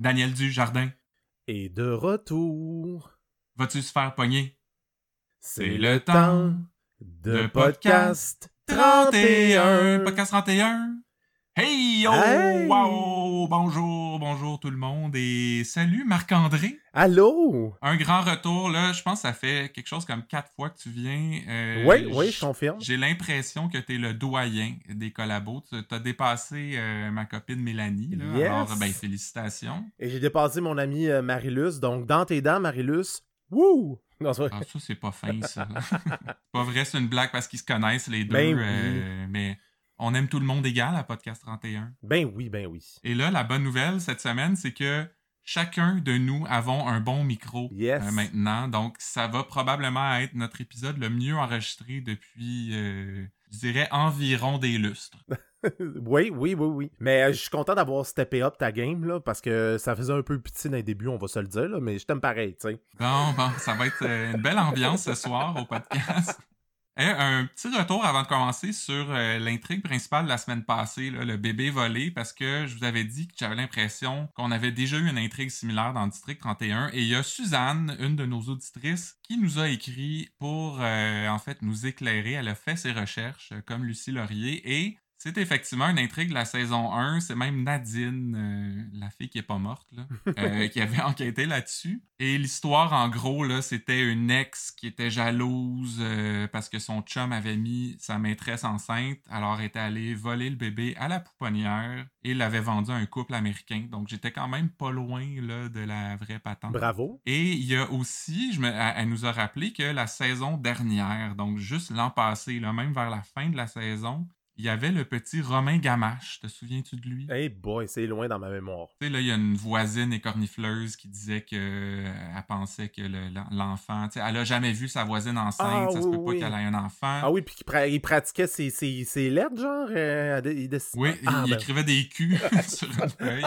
Daniel Dujardin. Et de retour. Vas-tu se faire pogner? C'est le temps de podcast 31. Podcast 31. Hey, oh, Hey! wow, bonjour, bonjour tout le monde et salut Marc-André. Allô? Un grand retour, là, je pense que ça fait quelque chose comme quatre fois que tu viens. Euh, oui, oui, je confirme. J'ai l'impression que tu es le doyen des collabos. Tu as dépassé euh, ma copine Mélanie. Là. Yes. Alors, ben, félicitations. Et j'ai dépassé mon ami euh, Marilus. Donc, dans tes dents, Marilus. Wouh! Non. Ah, ça, c'est pas fin, ça. c'est pas vrai, c'est une blague parce qu'ils se connaissent les deux. Ben oui. euh, mais on aime tout le monde égal à Podcast 31. Ben oui, ben oui. Et là, la bonne nouvelle cette semaine, c'est que chacun de nous avons un bon micro Yes. euh, maintenant. Donc, ça va probablement être notre épisode le mieux enregistré depuis, euh, je dirais, environ des lustres. oui, oui, oui, oui. Mais euh, je suis content d'avoir steppé up ta game, là, parce que ça faisait un peu pitié dans les débuts, on va se le dire, là, mais je t'aime pareil, tu sais. Bon, bon, ça va être une belle ambiance ce soir au podcast. Un petit retour avant de commencer sur euh, l'intrigue principale de la semaine passée, le bébé volé, parce que je vous avais dit que j'avais l'impression qu'on avait déjà eu une intrigue similaire dans District 31. Et il y a Suzanne, une de nos auditrices, qui nous a écrit pour euh, en fait nous éclairer. Elle a fait ses recherches, euh, comme Lucie Laurier, et c'est effectivement une intrigue de la saison 1. C'est même Nadine, euh, la fille qui est pas morte, là, euh, qui avait enquêté là-dessus. Et l'histoire, en gros, là, c'était une ex qui était jalouse euh, parce que son chum avait mis sa maîtresse enceinte. Alors, elle était allée voler le bébé à la pouponnière et l'avait vendu à un couple américain. Donc, j'étais quand même pas loin là, de la vraie patente. Bravo. Et il y a aussi, je me, elle, elle nous a rappelé que la saison dernière, donc juste l'an passé, là, même vers la fin de la saison, il y avait le petit Romain Gamache. Te souviens-tu de lui? Hey boy, c'est loin dans ma mémoire. Tu sais, là, il y a une voisine écornifleuse qui disait que euh, elle pensait que le- l'en- l'enfant, tu sais, elle a jamais vu sa voisine enceinte, Ah, ça se oui, peut pas qu'elle ait un enfant. Ah oui, puis pra- il pratiquait ses, ses, ses lettres, genre? euh, il Oui, Ah, il ben- écrivait des culs sur une feuille.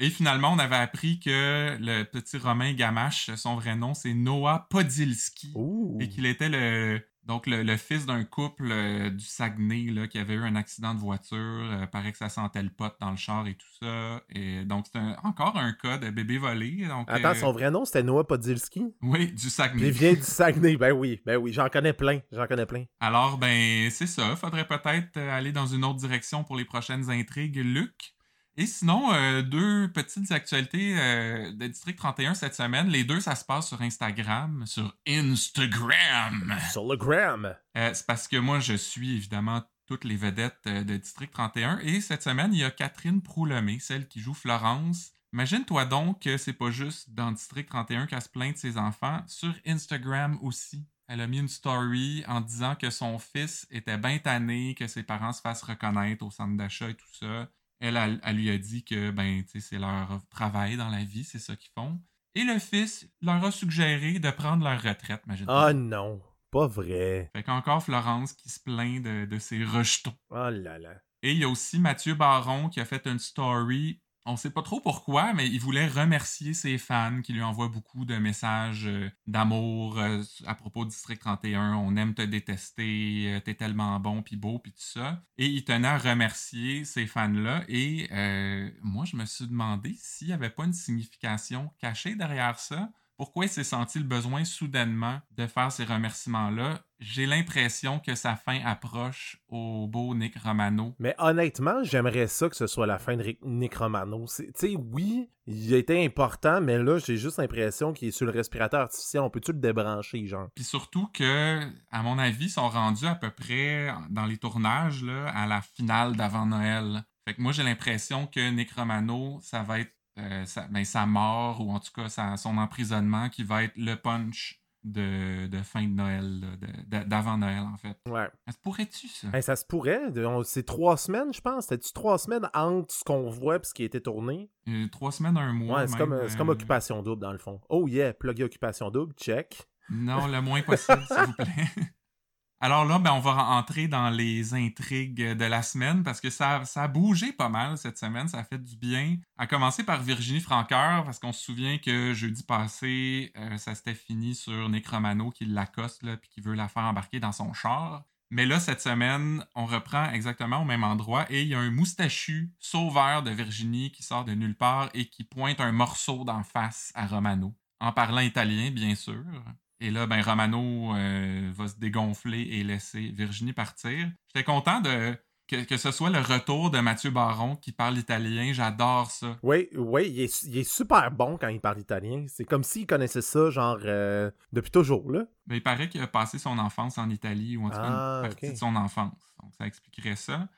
Et finalement, on avait appris que le petit Romain Gamache, son vrai nom, c'est Noah Podilski. Et qu'il était le, donc le, le fils d'un couple euh, du Saguenay là, qui avait eu un accident de voiture. Euh, paraît que ça sentait le pot dans le char et tout ça. Et donc, c'est encore un cas de bébé volé. Donc, Attends, euh, son vrai nom, c'était Noah Podilski? Oui, du Saguenay. il vient du Saguenay. Ben oui, ben oui, j'en connais plein. J'en connais plein. Alors, ben, c'est ça. Faudrait peut-être aller dans une autre direction pour les prochaines intrigues, Luc. Et sinon, euh, deux petites actualités euh, de District 31 cette semaine. Les deux, ça se passe sur Instagram. Sur Instagram! Sur le gram. Euh, c'est parce que moi, je suis évidemment toutes les vedettes de District 31. Et cette semaine, il y a Catherine Proulemé, celle qui joue Florence. Imagine-toi donc que c'est pas juste dans District 31 qu'elle se plaint de ses enfants. Sur Instagram aussi. Elle a mis une story en disant que son fils était bien tanné, que ses parents se fassent reconnaître au centre d'achat et tout ça. Elle, elle, elle lui a dit que ben, c'est leur travail dans la vie, c'est ça qu'ils font. Et le fils leur a suggéré de prendre leur retraite, imagine-toi. Ah non, pas vrai. Fait qu'encore Florence qui se plaint de, de ses rejetons. Oh là là. Et il y a aussi Mathieu Baron qui a fait une story. On sait pas trop pourquoi, mais il voulait remercier ses fans qui lui envoient beaucoup de messages euh, d'amour euh, à propos de District 31. On aime te détester, euh, t'es tellement bon puis beau puis tout ça. Et il tenait à remercier ces fans-là. Et moi, je me suis demandé s'il n'y avait pas une signification cachée derrière ça. Pourquoi il s'est senti le besoin soudainement de faire ces remerciements-là? J'ai l'impression que sa fin approche au beau Nick Romano. Mais honnêtement, j'aimerais ça que ce soit la fin de Nick Romano. Tu sais, oui, il a été important, mais là, j'ai juste l'impression qu'il est sur le respirateur artificiel. On peut-tu le débrancher, genre? Puis surtout que, à mon avis, ils sont rendus à peu près dans les tournages là, à la finale d'avant Noël. Fait que moi, j'ai l'impression que Nick Romano, ça va être euh, sa, ben, sa mort ou en tout cas sa- son emprisonnement qui va être le punch de, de fin de Noël, d'avant Noël en fait. Ouais. Ça se pourrait-tu ça? Hey, ça se pourrait. C'est trois semaines, je pense. C'était-tu trois semaines entre ce qu'on voit et ce qui a été tourné? Euh, trois semaines, un mois. Ouais, c'est comme, euh, Occupation Double, dans le fond. Oh yeah, plugger Occupation Double, check. Non, le moins possible, s'il vous plaît. Alors là, ben, on va entrer dans les intrigues de la semaine parce que ça, ça a bougé pas mal cette semaine, ça a fait du bien. À commencer par Virginie Franqueur, parce qu'on se souvient que jeudi passé, euh, ça s'était fini sur Nick Romano qui l'accoste puis qui veut la faire embarquer dans son char. Mais là, cette semaine, on reprend exactement au même endroit et il y a un moustachu sauveur de Virginie qui sort de nulle part et qui pointe un morceau d'en face à Romano, en parlant italien, bien sûr. Et là, ben, Romano euh, va se dégonfler et laisser Virginie partir. J'étais content de que, ce soit le retour de Mathieu Baron qui parle italien, j'adore ça. Oui, oui, il est, super bon quand il parle italien. C'est comme s'il connaissait ça, genre, euh, depuis toujours, là. Ben, il paraît qu'il a passé son enfance en Italie, ou en tout cas une ah, partie de son enfance. Donc, ça expliquerait ça.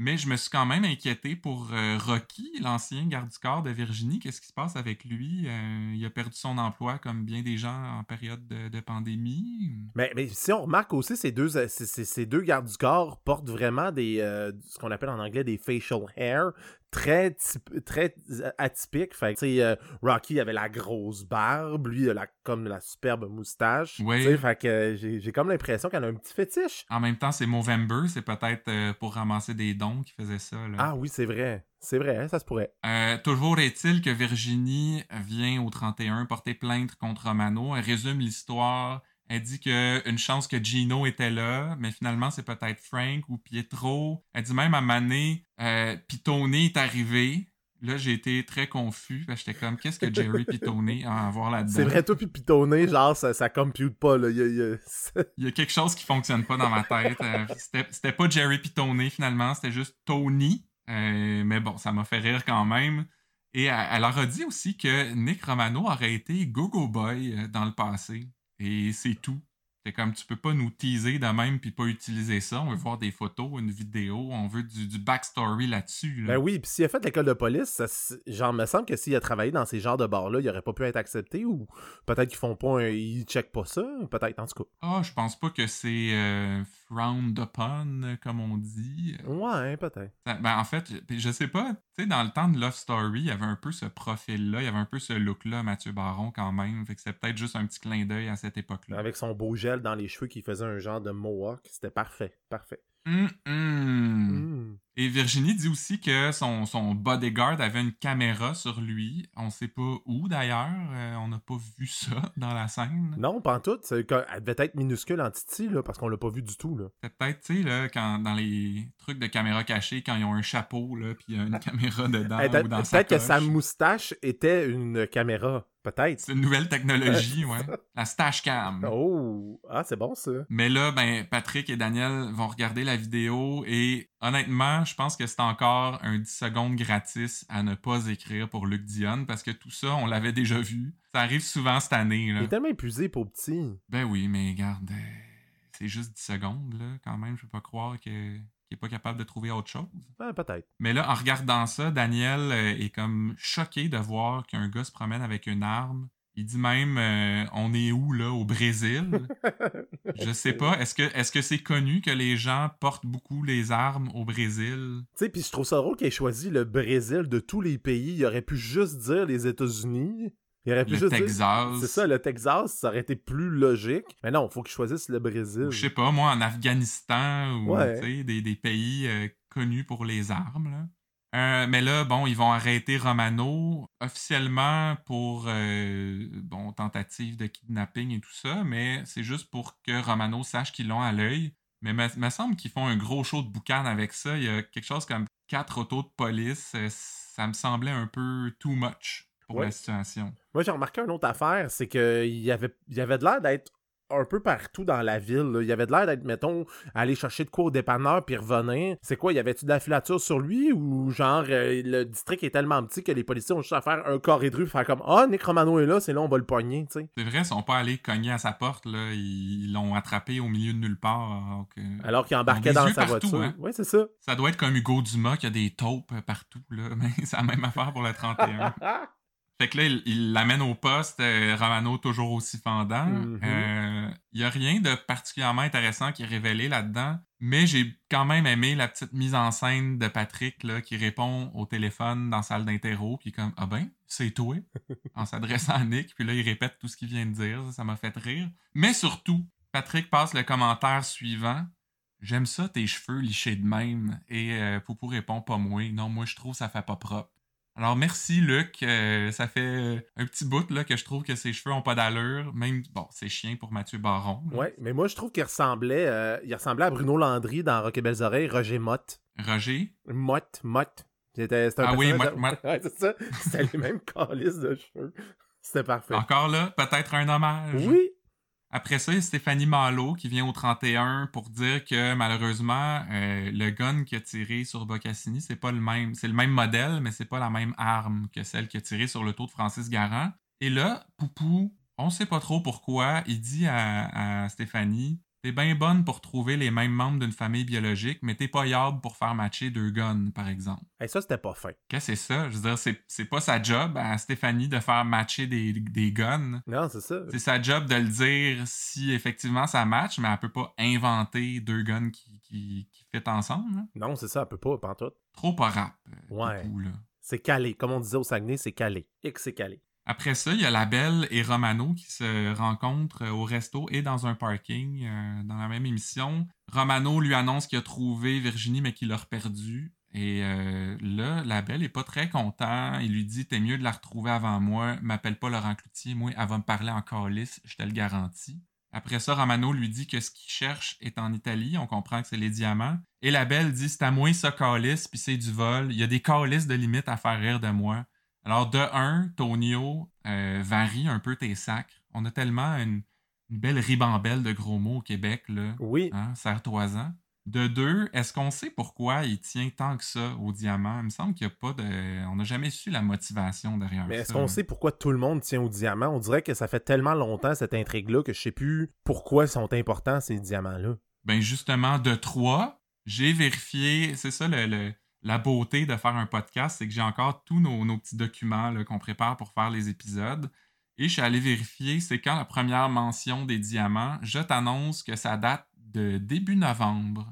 Mais je me suis quand même inquiété pour euh, Rocky, l'ancien garde du corps de Virginie. Qu'est-ce qui se passe avec lui? Euh, il a perdu son emploi comme bien des gens en période de, pandémie? Mais, mais, si on remarque aussi, ces deux, ces, deux gardes du corps portent vraiment des euh, ce qu'on appelle en anglais des facial hair très, très atypique. Fait que, euh, Rocky avait la grosse barbe, lui, il a la, comme la superbe moustache. Oui. Fait que j'ai comme l'impression qu'elle a un petit fétiche. En même temps, c'est Movember, c'est peut-être euh, pour ramasser des dons qui faisait ça. Ah oui, c'est vrai. C'est vrai, ça se pourrait. Euh, toujours est-il que Virginie vient au 31 porter plainte contre Romano. Elle résume l'histoire elle dit qu'une chance que Gino était là, mais finalement, c'est peut-être Frank ou Pietro. Elle dit même à Mané, euh, Pitone est arrivé. Là, j'ai été très confus. J'étais comme, qu'est-ce que Jerry Pitone a à voir là-dedans? C'est vrai, toi, puis Pitone, genre, ça, ça compute pas. Là. Il, y a, quelque chose qui fonctionne pas dans ma tête. Euh, c'était pas Jerry Pitone, finalement. C'était juste Tony. Euh, mais bon, ça m'a fait rire quand même. Et elle, leur a dit aussi que Nick Romano aurait été Go-Go Boy dans le passé. Et c'est tout. C'est comme tu peux pas nous teaser de même puis pas utiliser ça. On veut voir des photos, une vidéo, on veut du, backstory là-dessus. Ben oui, puis s'il a fait l'école de police, ça, genre me semble que s'il a travaillé dans ces genres de bars-là, il aurait pas pu être accepté ou peut-être qu'ils font pas un, ils checkent pas ça, peut-être en tout cas. Ah, je pense pas que c'est euh, frowned upon, comme on dit. Ouais, peut-être. Ben en fait, je sais pas, tu sais, dans le temps de Love Story, il y avait un peu ce profil-là, il y avait un peu ce look-là, Mathieu Baron quand même. Fait que c'est peut-être juste un petit clin d'œil à cette époque-là. Avec son beau gel dans les cheveux qui faisait un genre de mohawk. C'était parfait. Parfait. Mm. Et Virginie dit aussi que son, son, bodyguard avait une caméra sur lui. On sait pas où d'ailleurs. Euh, on n'a pas vu ça dans la scène. Non, pas en tout. Elle devait être minuscule en titi, là, parce qu'on l'a pas vu du tout. Là. Peut-être, tu sais, là, quand, dans les trucs de caméra cachée, quand ils ont un chapeau, là, puis il y a une caméra dedans. Peut-être que sa moustache était une caméra. Peut-être. C'est une nouvelle technologie, ouais. La stash cam. Oh, ah, c'est bon ça. Mais là, ben, Patrick et Daniel vont regarder la vidéo et honnêtement, je pense que c'est encore un 10 secondes gratis à ne pas écrire pour Luc Dion parce que tout ça, on l'avait déjà vu. Ça arrive souvent cette année. Là. Il est tellement épuisé pour petit. Ben oui, mais regarde, euh, c'est juste 10 secondes, là, quand même. Je peux pas croire que qui est pas capable de trouver autre chose. peut-être. Mais là, en regardant ça, Daniel euh, est comme choqué de voir qu'un gars se promène avec une arme. Il dit même euh, on est où là au Brésil? Je sais pas, est-ce que est-ce que c'est connu que les gens portent beaucoup les armes au Brésil? Tu sais, puis je trouve ça drôle qu'il ait choisi le Brésil de tous les pays, il aurait pu juste dire les États-Unis. Il aurait pu le Texas. C'est ça, le Texas, ça aurait été plus logique. Mais non, il faut qu'il choisisse le Brésil. Je sais pas, moi, en Afghanistan ou des, des, pays euh, connus pour les armes. Là. Euh, mais là, bon, ils vont arrêter Romano officiellement pour euh, bon, tentative de kidnapping et tout ça, mais c'est juste pour que Romano sache qu'ils l'ont à l'œil. Mais il me semble qu'ils font un gros show de boucan avec ça. Il y a quelque chose comme quatre autos de police. Ça me semblait un peu too much pour la situation. Moi, j'ai remarqué une autre affaire, c'est qu'il y avait, y avait de l'air d'être un peu partout dans la ville. Il y avait de l'air d'être, mettons, aller chercher de quoi au dépanneur puis revenir. C'est quoi, y avait-tu de la filature sur lui ou genre euh, le district est tellement petit que les policiers ont juste à faire un corps de rue, faire comme Ah, Nick Romano est là, c'est là, on va le poigner, tu sais. C'est vrai, ils sont pas allés cogner à sa porte, là. Ils l'ont attrapé au milieu de nulle part. Alors qu'il embarquait dans sa voiture. Hein. Oui, c'est ça. Ça doit être comme Hugo Dumas qui a des taupes partout, là. Mais c'est la même affaire pour le 31. Fait que là, il l'amène au poste, euh, Romano toujours aussi fendant. Il mm-hmm. euh, y a rien de particulièrement intéressant qui est révélé là-dedans, mais j'ai quand même aimé la petite mise en scène de Patrick là, qui répond au téléphone dans la salle d'interro, puis comme ah ben c'est toi, en s'adressant à Nick, puis là il répète tout ce qu'il vient de dire, ça m'a fait rire. Mais surtout, Patrick passe le commentaire suivant. J'aime ça tes cheveux lichés de même et euh, Poupou répond pas moi. Non moi je trouve ça fait pas propre. Alors merci Luc, euh, ça fait un petit bout là, que je trouve que ses cheveux ont pas d'allure, même bon, c'est chien pour Mathieu Baron. là. Ouais, mais moi, je trouve qu'il ressemblait, euh, il ressemblait à Bruno Landry dans Rock et Belles Oreilles, Roger Mott. Roger, Mott, Mott. C'était Ah oui, Mott, de- Mott. Ouais, c'est ça. C'était les mêmes calices de cheveux. C'était parfait. encore là, peut-être un hommage. Oui. Après ça, il y a Stéphanie Malo qui vient au 31 pour dire que malheureusement, euh, le gun qui a tiré sur Boccassini, c'est pas le même. C'est le même modèle, mais c'est pas la même arme que celle qui a tiré sur le taux de Francis Garand. Et là, Poupou, on sait pas trop pourquoi, il dit à, à Stéphanie T'es bien bonne pour trouver les mêmes membres d'une famille biologique, mais t'es pas yable pour faire matcher deux guns, par exemple. Et ça, c'était pas fin. Qu'est-ce que c'est ça? Je veux dire, c'est, pas sa job à Stéphanie de faire matcher des, des guns. Non, c'est ça. C'est sa job de le dire si effectivement ça match, mais elle peut pas inventer deux guns qui, qui, qui fit ensemble. là. Non, c'est ça, elle peut pas, pantoute. Trop pas rap. euh, Ouais. Là. C'est calé. Comme on disait au Saguenay, c'est calé. X, c'est calé. Après ça, il y a la Belle et Romano qui se rencontrent euh, au resto et dans un parking euh, dans la même émission. Romano lui annonce qu'il a trouvé Virginie, mais qu'il l'a reperdue. Et euh, là, la Belle est pas très content. Il lui dit T'es mieux de la retrouver avant moi. M'appelle pas Laurent Cloutier. Moi, elle va me parler en calice. Je te le garantis. Après ça, Romano lui dit que ce qu'il cherche est en Italie. On comprend que c'est les diamants. Et la Belle dit C'est à moi ça calice, puis c'est du vol. Il y a des calices de limite à faire rire de moi. Alors, de un, Tonio euh, varie un peu tes sacres. On a tellement une, une belle ribambelle de gros mots au Québec, là. Oui. Hein, serre-toi-en. De deux, est-ce qu'on sait pourquoi il tient tant que ça au diamant? Il me semble qu'il n'y a pas de. On n'a jamais su la motivation derrière Mais ça. est-ce qu'on sait pourquoi tout le monde tient au diamant? On dirait que ça fait tellement longtemps, cette intrigue-là, que je sais plus pourquoi sont importants, ces diamants-là. Ben justement, de trois, j'ai vérifié, c'est ça le, le- la beauté de faire un podcast, c'est que j'ai encore tous nos, nos petits documents qu'on prépare pour faire les épisodes. Et je suis allé vérifier, c'est quand la première mention des diamants? Je t'annonce que ça date de début novembre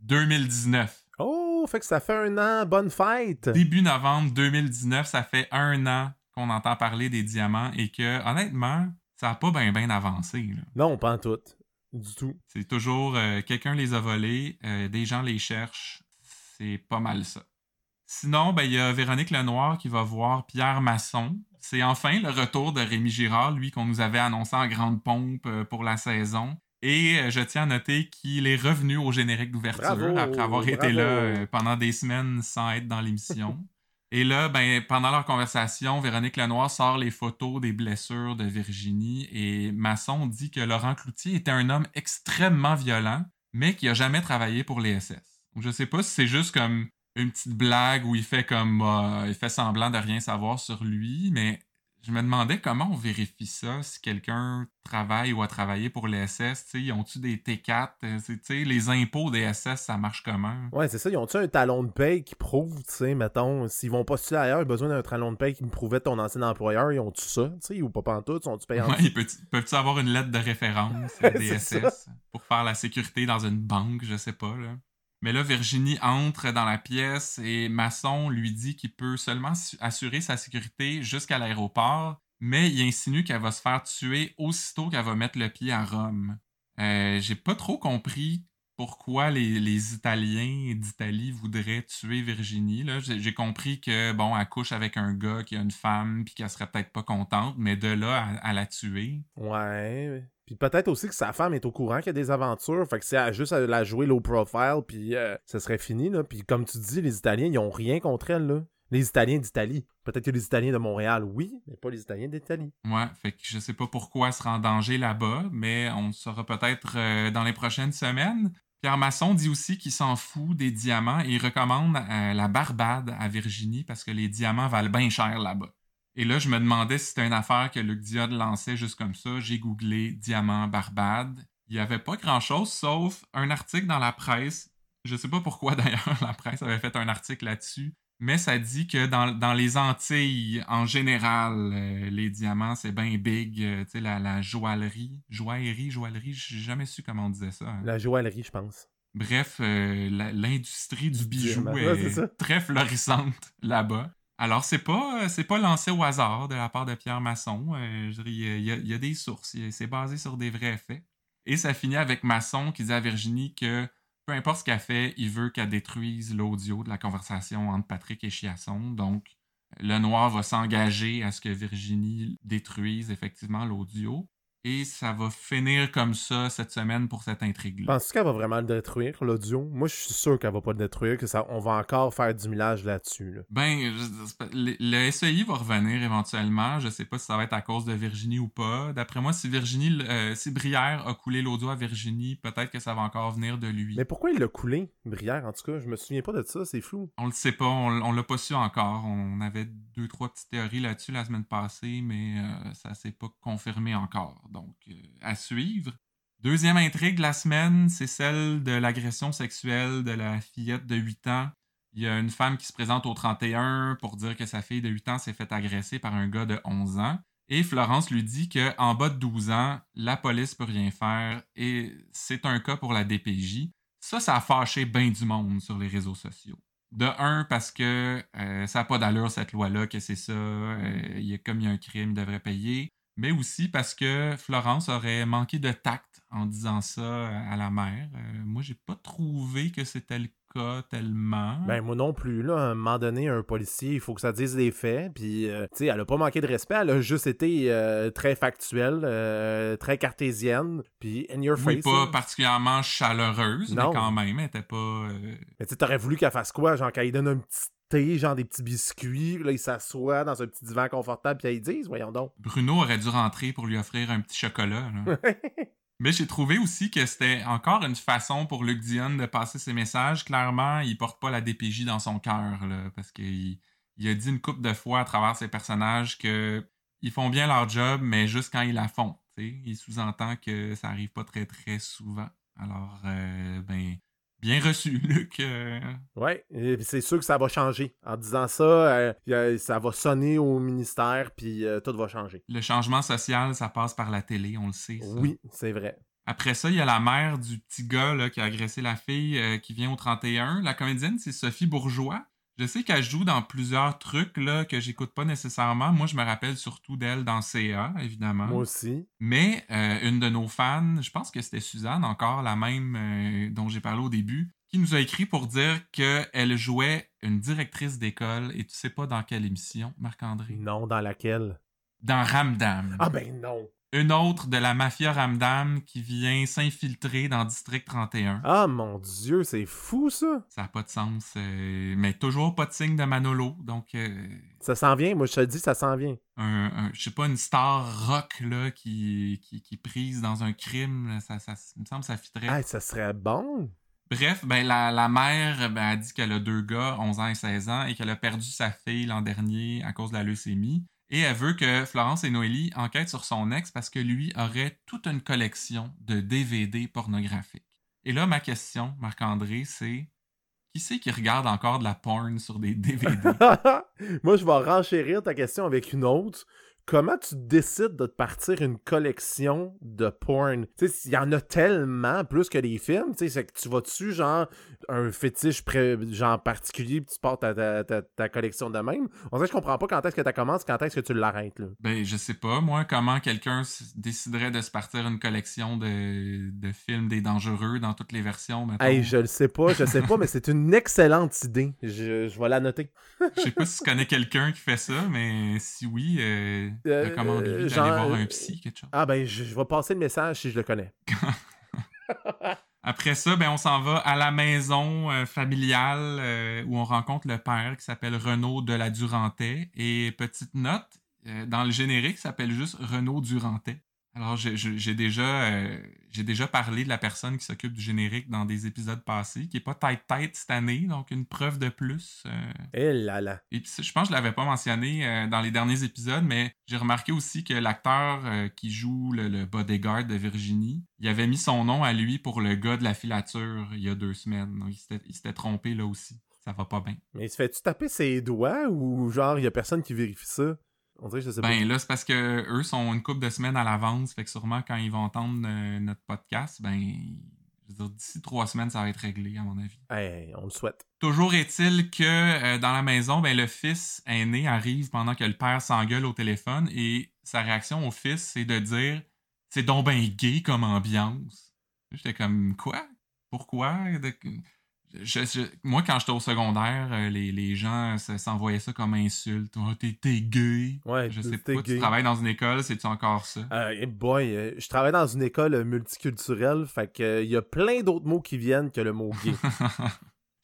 2019. Oh, fait que ça fait un an. Bonne fête! Début novembre 2019, ça fait un an qu'on entend parler des diamants et que, honnêtement, ça n'a pas bien avancé. là. Non, pas en tout. Du tout. C'est toujours euh, quelqu'un les a volés, euh, des gens les cherchent. C'est pas mal ça. Sinon, ben, il y a Véronique Lenoir qui va voir Pierre Masson. C'est enfin le retour de Rémi Girard, lui qu'on nous avait annoncé en grande pompe euh, pour la saison. Et euh, je tiens à noter qu'il est revenu au générique d'ouverture après avoir été là euh, pendant des semaines sans être dans l'émission. Et là, ben, pendant leur conversation, Véronique Lenoir sort les photos des blessures de Virginie et Masson dit que Laurent Cloutier était un homme extrêmement violent, mais qui a jamais travaillé pour les SS. Donc, je sais pas si c'est juste comme une petite blague où il fait comme euh, il fait semblant de rien savoir sur lui, mais je me demandais comment on vérifie ça si quelqu'un travaille ou a travaillé pour les SS. tu sais, Ils ont-tu des T4? Euh, Les impôts des SS, ça marche comment? Ouais, c'est ça. Ils ont-tu un talon de paye qui prouve, tu sais, mettons, s'ils vont postuler ailleurs, ils ont besoin d'un talon de paye qui me prouvait ton ancien employeur, ils ont-tu ça, tu sais, ou pas pantoute, sont-tu payés en Ouais, peuvent-ils avoir une lettre de référence euh, des SS pour faire la sécurité dans une banque, je sais pas. Là. Mais là, Virginie entre dans la pièce et Masson lui dit qu'il peut seulement su- assurer sa sécurité jusqu'à l'aéroport, mais il insinue qu'elle va se faire tuer aussitôt qu'elle va mettre le pied à Rome. Euh, J'ai pas trop compris pourquoi les, Italiens d'Italie voudraient tuer Virginie. j'ai compris que, bon, elle couche avec un gars qui a une femme puis qu'elle serait peut-être pas contente, mais de là à, à la tuer. Ouais. Puis peut-être aussi que sa femme est au courant qu'il y a des aventures. Fait que c'est juste à la jouer low profile, puis euh, ça serait fini, là. Puis comme tu dis, les Italiens, ils ont rien contre elle, là. Les Italiens d'Italie. Peut-être que les Italiens de Montréal, oui, mais pas les Italiens d'Italie. Ouais, fait que je sais pas pourquoi elle sera en danger là-bas, mais on le saura peut-être euh, dans les prochaines semaines. Pierre Masson dit aussi qu'il s'en fout des diamants et il recommande euh, la Barbade à Virginie parce que les diamants valent bien cher là-bas. Et là, je me demandais si c'était une affaire que Luc Diode lançait juste comme ça. J'ai googlé diamant Barbade. Il n'y avait pas grand-chose sauf un article dans la presse. Je sais pas pourquoi d'ailleurs la presse avait fait un article là-dessus. Mais ça dit que dans, dans les Antilles, en général, euh, les diamants, c'est bien big. euh, tu sais, la, la joaillerie. Joaillerie, joaillerie, j'ai jamais su comment on disait ça. hein. La joaillerie, je pense. Bref, euh, l'industrie du bijou. Ouais, est très florissante là-bas. Alors, c'est pas, euh, pas lancé au hasard de la part de Pierre Masson. Euh, je dirais, il y a- des sources. C'est basé sur des vrais faits. Et ça finit avec Masson qui dit à Virginie que peu importe ce qu'elle fait, il veut qu'elle détruise l'audio de la conversation entre Patrick et Chiasson. Donc, le noir va s'engager à ce que Virginie détruise effectivement l'audio. Et ça va finir comme ça cette semaine pour cette intrigue-là. Penses-tu qu'elle va vraiment le détruire, l'audio? Moi, je suis sûr qu'elle va pas le détruire, que ça, on va encore faire du millage là-dessus. là. Ben, je- le, le SEI va revenir éventuellement. Je sais pas si ça va être à cause de Virginie ou pas. D'après moi, si Virginie, euh, si Brière a coulé l'audio à Virginie, peut-être que ça va encore venir de lui. Mais pourquoi il l'a coulé, Brière, en tout cas? Je me souviens pas de ça, c'est flou. On le sait pas, on, on l'a pas su encore. On avait deux, trois petites théories là-dessus la semaine passée, mais euh, ça s'est pas confirmé encore. Donc, euh, à suivre. Deuxième intrigue de la semaine, c'est celle de l'agression sexuelle de la fillette de 8 ans. Il y a une femme qui se présente au 31 pour dire que sa fille de 8 ans s'est fait agresser par un gars de 11 ans. Et Florence lui dit qu'en bas de 12 ans, la police peut rien faire et c'est un cas pour la DPJ. Ça, ça a fâché bien du monde sur les réseaux sociaux. De un, parce que euh, ça n'a pas d'allure cette loi-là, que c'est ça, euh, il y a comme y a un crime, il devrait payer. Mais aussi parce que Florence aurait manqué de tact en disant ça à la mère. Euh, moi, j'ai pas trouvé que c'était le cas tellement. Ben, moi non plus, là. À un moment donné, un policier, il faut que ça dise les faits. Puis, euh, tu sais, elle a pas manqué de respect. Elle a juste été euh, très factuelle, euh, très cartésienne. Puis, in your oui, face. pas là. particulièrement chaleureuse, Non. mais quand même, elle était pas. Mais tu t'aurais voulu qu'elle fasse quoi? Genre, qu'elle donne un petit thé, genre des petits biscuits. Là, il s'assoit dans un petit divan confortable. Puis, elle dise, voyons donc. Bruno aurait dû rentrer pour lui offrir un petit chocolat. là. Mais j'ai trouvé aussi que c'était encore une façon pour Luc Dion de passer ses messages. Clairement, il porte pas la DPJ dans son cœur, parce qu'il il a dit une couple de fois à travers ses personnages que ils font bien leur job, mais juste quand ils la font. Il sous-entend que ça arrive pas très très souvent. Alors, euh, ben, bien reçu, Luc. euh, Ouais, et c'est sûr que ça va changer. En disant ça, euh, a- ça va sonner au ministère, puis euh, tout va changer. le changement social, ça passe par la télé, on le sait. ça. Oui, c'est vrai. Après ça, il y a la mère du petit gars là, qui a agressé la fille euh, qui vient au 31. La comédienne, c'est Sophie Bourgeois. Je sais qu'elle joue dans plusieurs trucs là, que j'écoute pas nécessairement. Moi, je me rappelle surtout d'elle dans CA, évidemment. Moi aussi. Mais euh, une de nos fans, je pense que c'était Suzanne, encore la même euh, dont j'ai parlé au début, qui nous a écrit pour dire qu'elle jouait une directrice d'école et tu sais pas dans quelle émission, Marc-André? Non, dans laquelle? Dans Ramdam. Ah ben non. Une autre de la mafia Ramdam qui vient s'infiltrer dans District 31. Ah mon dieu, c'est fou ça. Ça n'a pas de sens. euh, mais toujours pas de signe de Manolo. Donc, euh, Ça s'en vient, moi je te dis, ça s'en vient. un, un- je sais pas, une star rock là, qui, qui, prise dans un crime, là, ça, ça, il me semble que ça fitterait. Ah, ça serait bon. Bref, ben, la, la mère ben, a dit qu'elle a deux gars, 11 ans et 16 ans, et qu'elle a perdu sa fille l'an dernier à cause de la leucémie. Et elle veut que Florence et Noélie enquêtent sur son ex parce que lui aurait toute une collection de DVD pornographiques. Et là, ma question, Marc-André, c'est qui c'est qui regarde encore de la porn sur des DVD? moi je vais renchérir ta question avec une autre. Comment tu décides de te partir une collection de porn? Tu sais, il y en a tellement plus que des films. Tu sais, c'est que tu vas dessus, genre, un fétiche pré- genre particulier, puis tu portes ta, ta, ta- ta collection de même? On dirait que je comprends pas quand est-ce que tu commences, quand est-ce que tu l'arrêtes, là. ben, je sais pas, moi, comment quelqu'un déciderait de se partir une collection de, de films des dangereux dans toutes les versions, mettons. Hey, je le sais pas, je sais pas, mais c'est une excellente idée. Je, je vais la noter. Je sais pas si tu connais quelqu'un qui fait ça, mais si oui, euh, Euh, euh, d'aller voir euh, un psy, quelque chose. Ah ben, je, je vais passer le message si je le connais. Après ça, ben, on s'en va à la maison euh, familiale euh, où on rencontre le père qui s'appelle Renaud de la Durantais. Et petite note, euh, dans le générique, il s'appelle juste Renaud Durantais. Alors, j'ai- déjà, euh, j'ai déjà parlé de la personne qui s'occupe du générique dans des épisodes passés, qui est pas tête-tête cette année, donc une preuve de plus. euh, Eh là là. Et puis, je pense que je l'avais pas mentionné euh, dans les derniers épisodes, mais j'ai remarqué aussi que l'acteur qui joue le, le bodyguard de Virginie, il avait mis son nom à lui pour le gars de la filature il y a deux semaines. Donc, il s'était- il trompé là aussi. Ça va pas bien. Mais se fait-tu taper ses doigts ou genre, il y a personne qui vérifie ça? On dirait je sais Ben là, c'est parce que eux sont une couple de semaines à l'avance, fait que sûrement quand ils vont entendre euh, notre podcast, ben, je veux dire, d'ici trois semaines, ça va être réglé, à mon avis. pas. Hey, on le souhaite. Toujours est-il que euh, dans la maison, ben, le fils aîné arrive pendant que le père s'engueule au téléphone et sa réaction au fils, c'est de dire C'est donc ben gay comme ambiance. J'étais comme Quoi? Pourquoi De- moi, quand j'étais au secondaire, euh, les, les gens s'envoyaient ça comme insulte. Oh, t'es gay. Ouais, je sais pas, tu travailles dans une école, c'est-tu encore ça? Euh, boy, je travaille dans une école multiculturelle, fait que il y a plein d'autres mots qui viennent que le mot gay.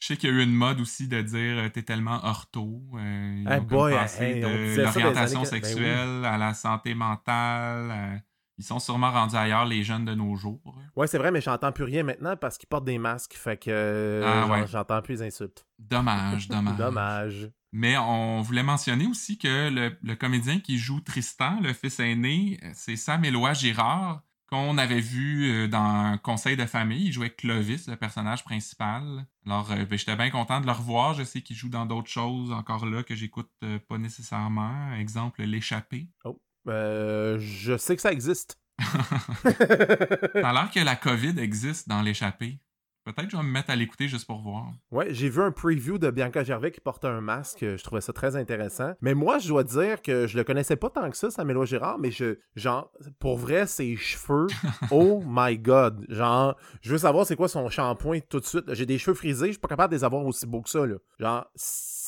Je sais qu'il y a eu une mode aussi de dire t'es tellement ortho. Euh, ils boy, de l'orientation ben sexuelle à la santé mentale. Ils sont sûrement rendus ailleurs, les jeunes de nos jours. Ouais, c'est vrai, mais j'entends plus rien maintenant parce qu'ils portent des masques. Fait que ah, j'entends plus les insultes. Dommage, dommage. dommage. Mais on voulait mentionner aussi que le, comédien qui joue Tristan, le fils aîné, c'est Sam Éloi Girard, qu'on avait vu euh, dans Conseil de famille. Il jouait Clovis, le personnage principal. Alors, euh, ben, j'étais bien content de le revoir. Je sais qu'il joue dans d'autres choses encore là que j'écoute euh, pas nécessairement. Exemple, L'échappée. Oh. Euh, je sais que ça existe. ça a l'air que la COVID existe dans l'échappée. Peut-être que je vais me mettre à l'écouter juste pour voir. Ouais, j'ai vu un preview de Bianca Gervais qui porte un masque. Je trouvais ça très intéressant. Mais moi, je dois dire que je le connaissais pas tant que ça, Samuel Gérard, mais je, genre, pour vrai, ses cheveux, oh my god. Genre, je veux savoir c'est quoi son shampoing tout de suite. J'ai des cheveux frisés, je suis pas capable de les avoir aussi beaux que ça, là. Genre,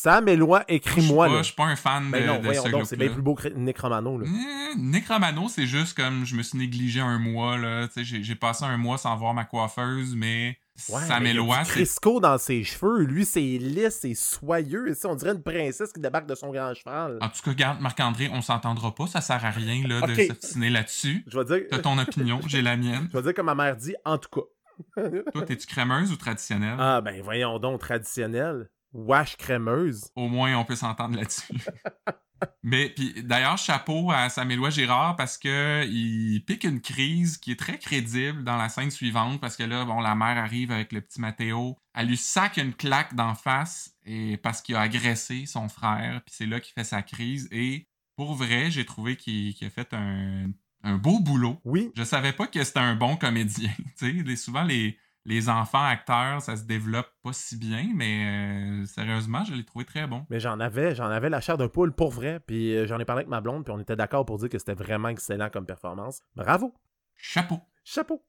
Sam Éloi, écris-moi. Je suis pas un fan ben de, non, de donc, C'est bien plus beau que Nick Romano. Là. Eh, Nick Romano, c'est juste comme je me suis négligé un mois. là. J'ai passé un mois sans voir ma coiffeuse, mais ouais, Sam Éloi. Crisco dans ses cheveux. Lui, c'est lisse, c'est soyeux. On dirait une princesse qui débarque de son grand cheval. En tout cas, regarde, Marc-André, on s'entendra pas. Ça sert à rien là, de s'obstiner là-dessus. Je vais dire. T'as ton opinion, j'ai la mienne. Je vais dire comme ma mère dit, en tout cas. Toi, t'es-tu crémeuse ou traditionnelle? Ah, ben voyons donc, traditionnelle wash crémeuse. Au moins, on peut s'entendre là-dessus. Mais puis d'ailleurs, chapeau à Samuel Girard parce que il pique une crise qui est très crédible dans la scène suivante parce que là, bon, la mère arrive avec le petit Mathéo, elle lui sac une claque d'en face et parce qu'il a agressé son frère, puis c'est là qu'il fait sa crise et pour vrai, j'ai trouvé qu'il a fait un, un beau boulot. Oui. Je savais pas que c'était un bon comédien. Tu sais, souvent les les enfants acteurs, ça se développe pas si bien, mais euh, sérieusement, je l'ai trouvé très bon. Mais j'en avais, j'en avais la chair d'un poule pour vrai, puis euh, j'en ai parlé avec ma blonde, puis on était d'accord pour dire que c'était vraiment excellent comme performance. Bravo! Chapeau! Chapeau!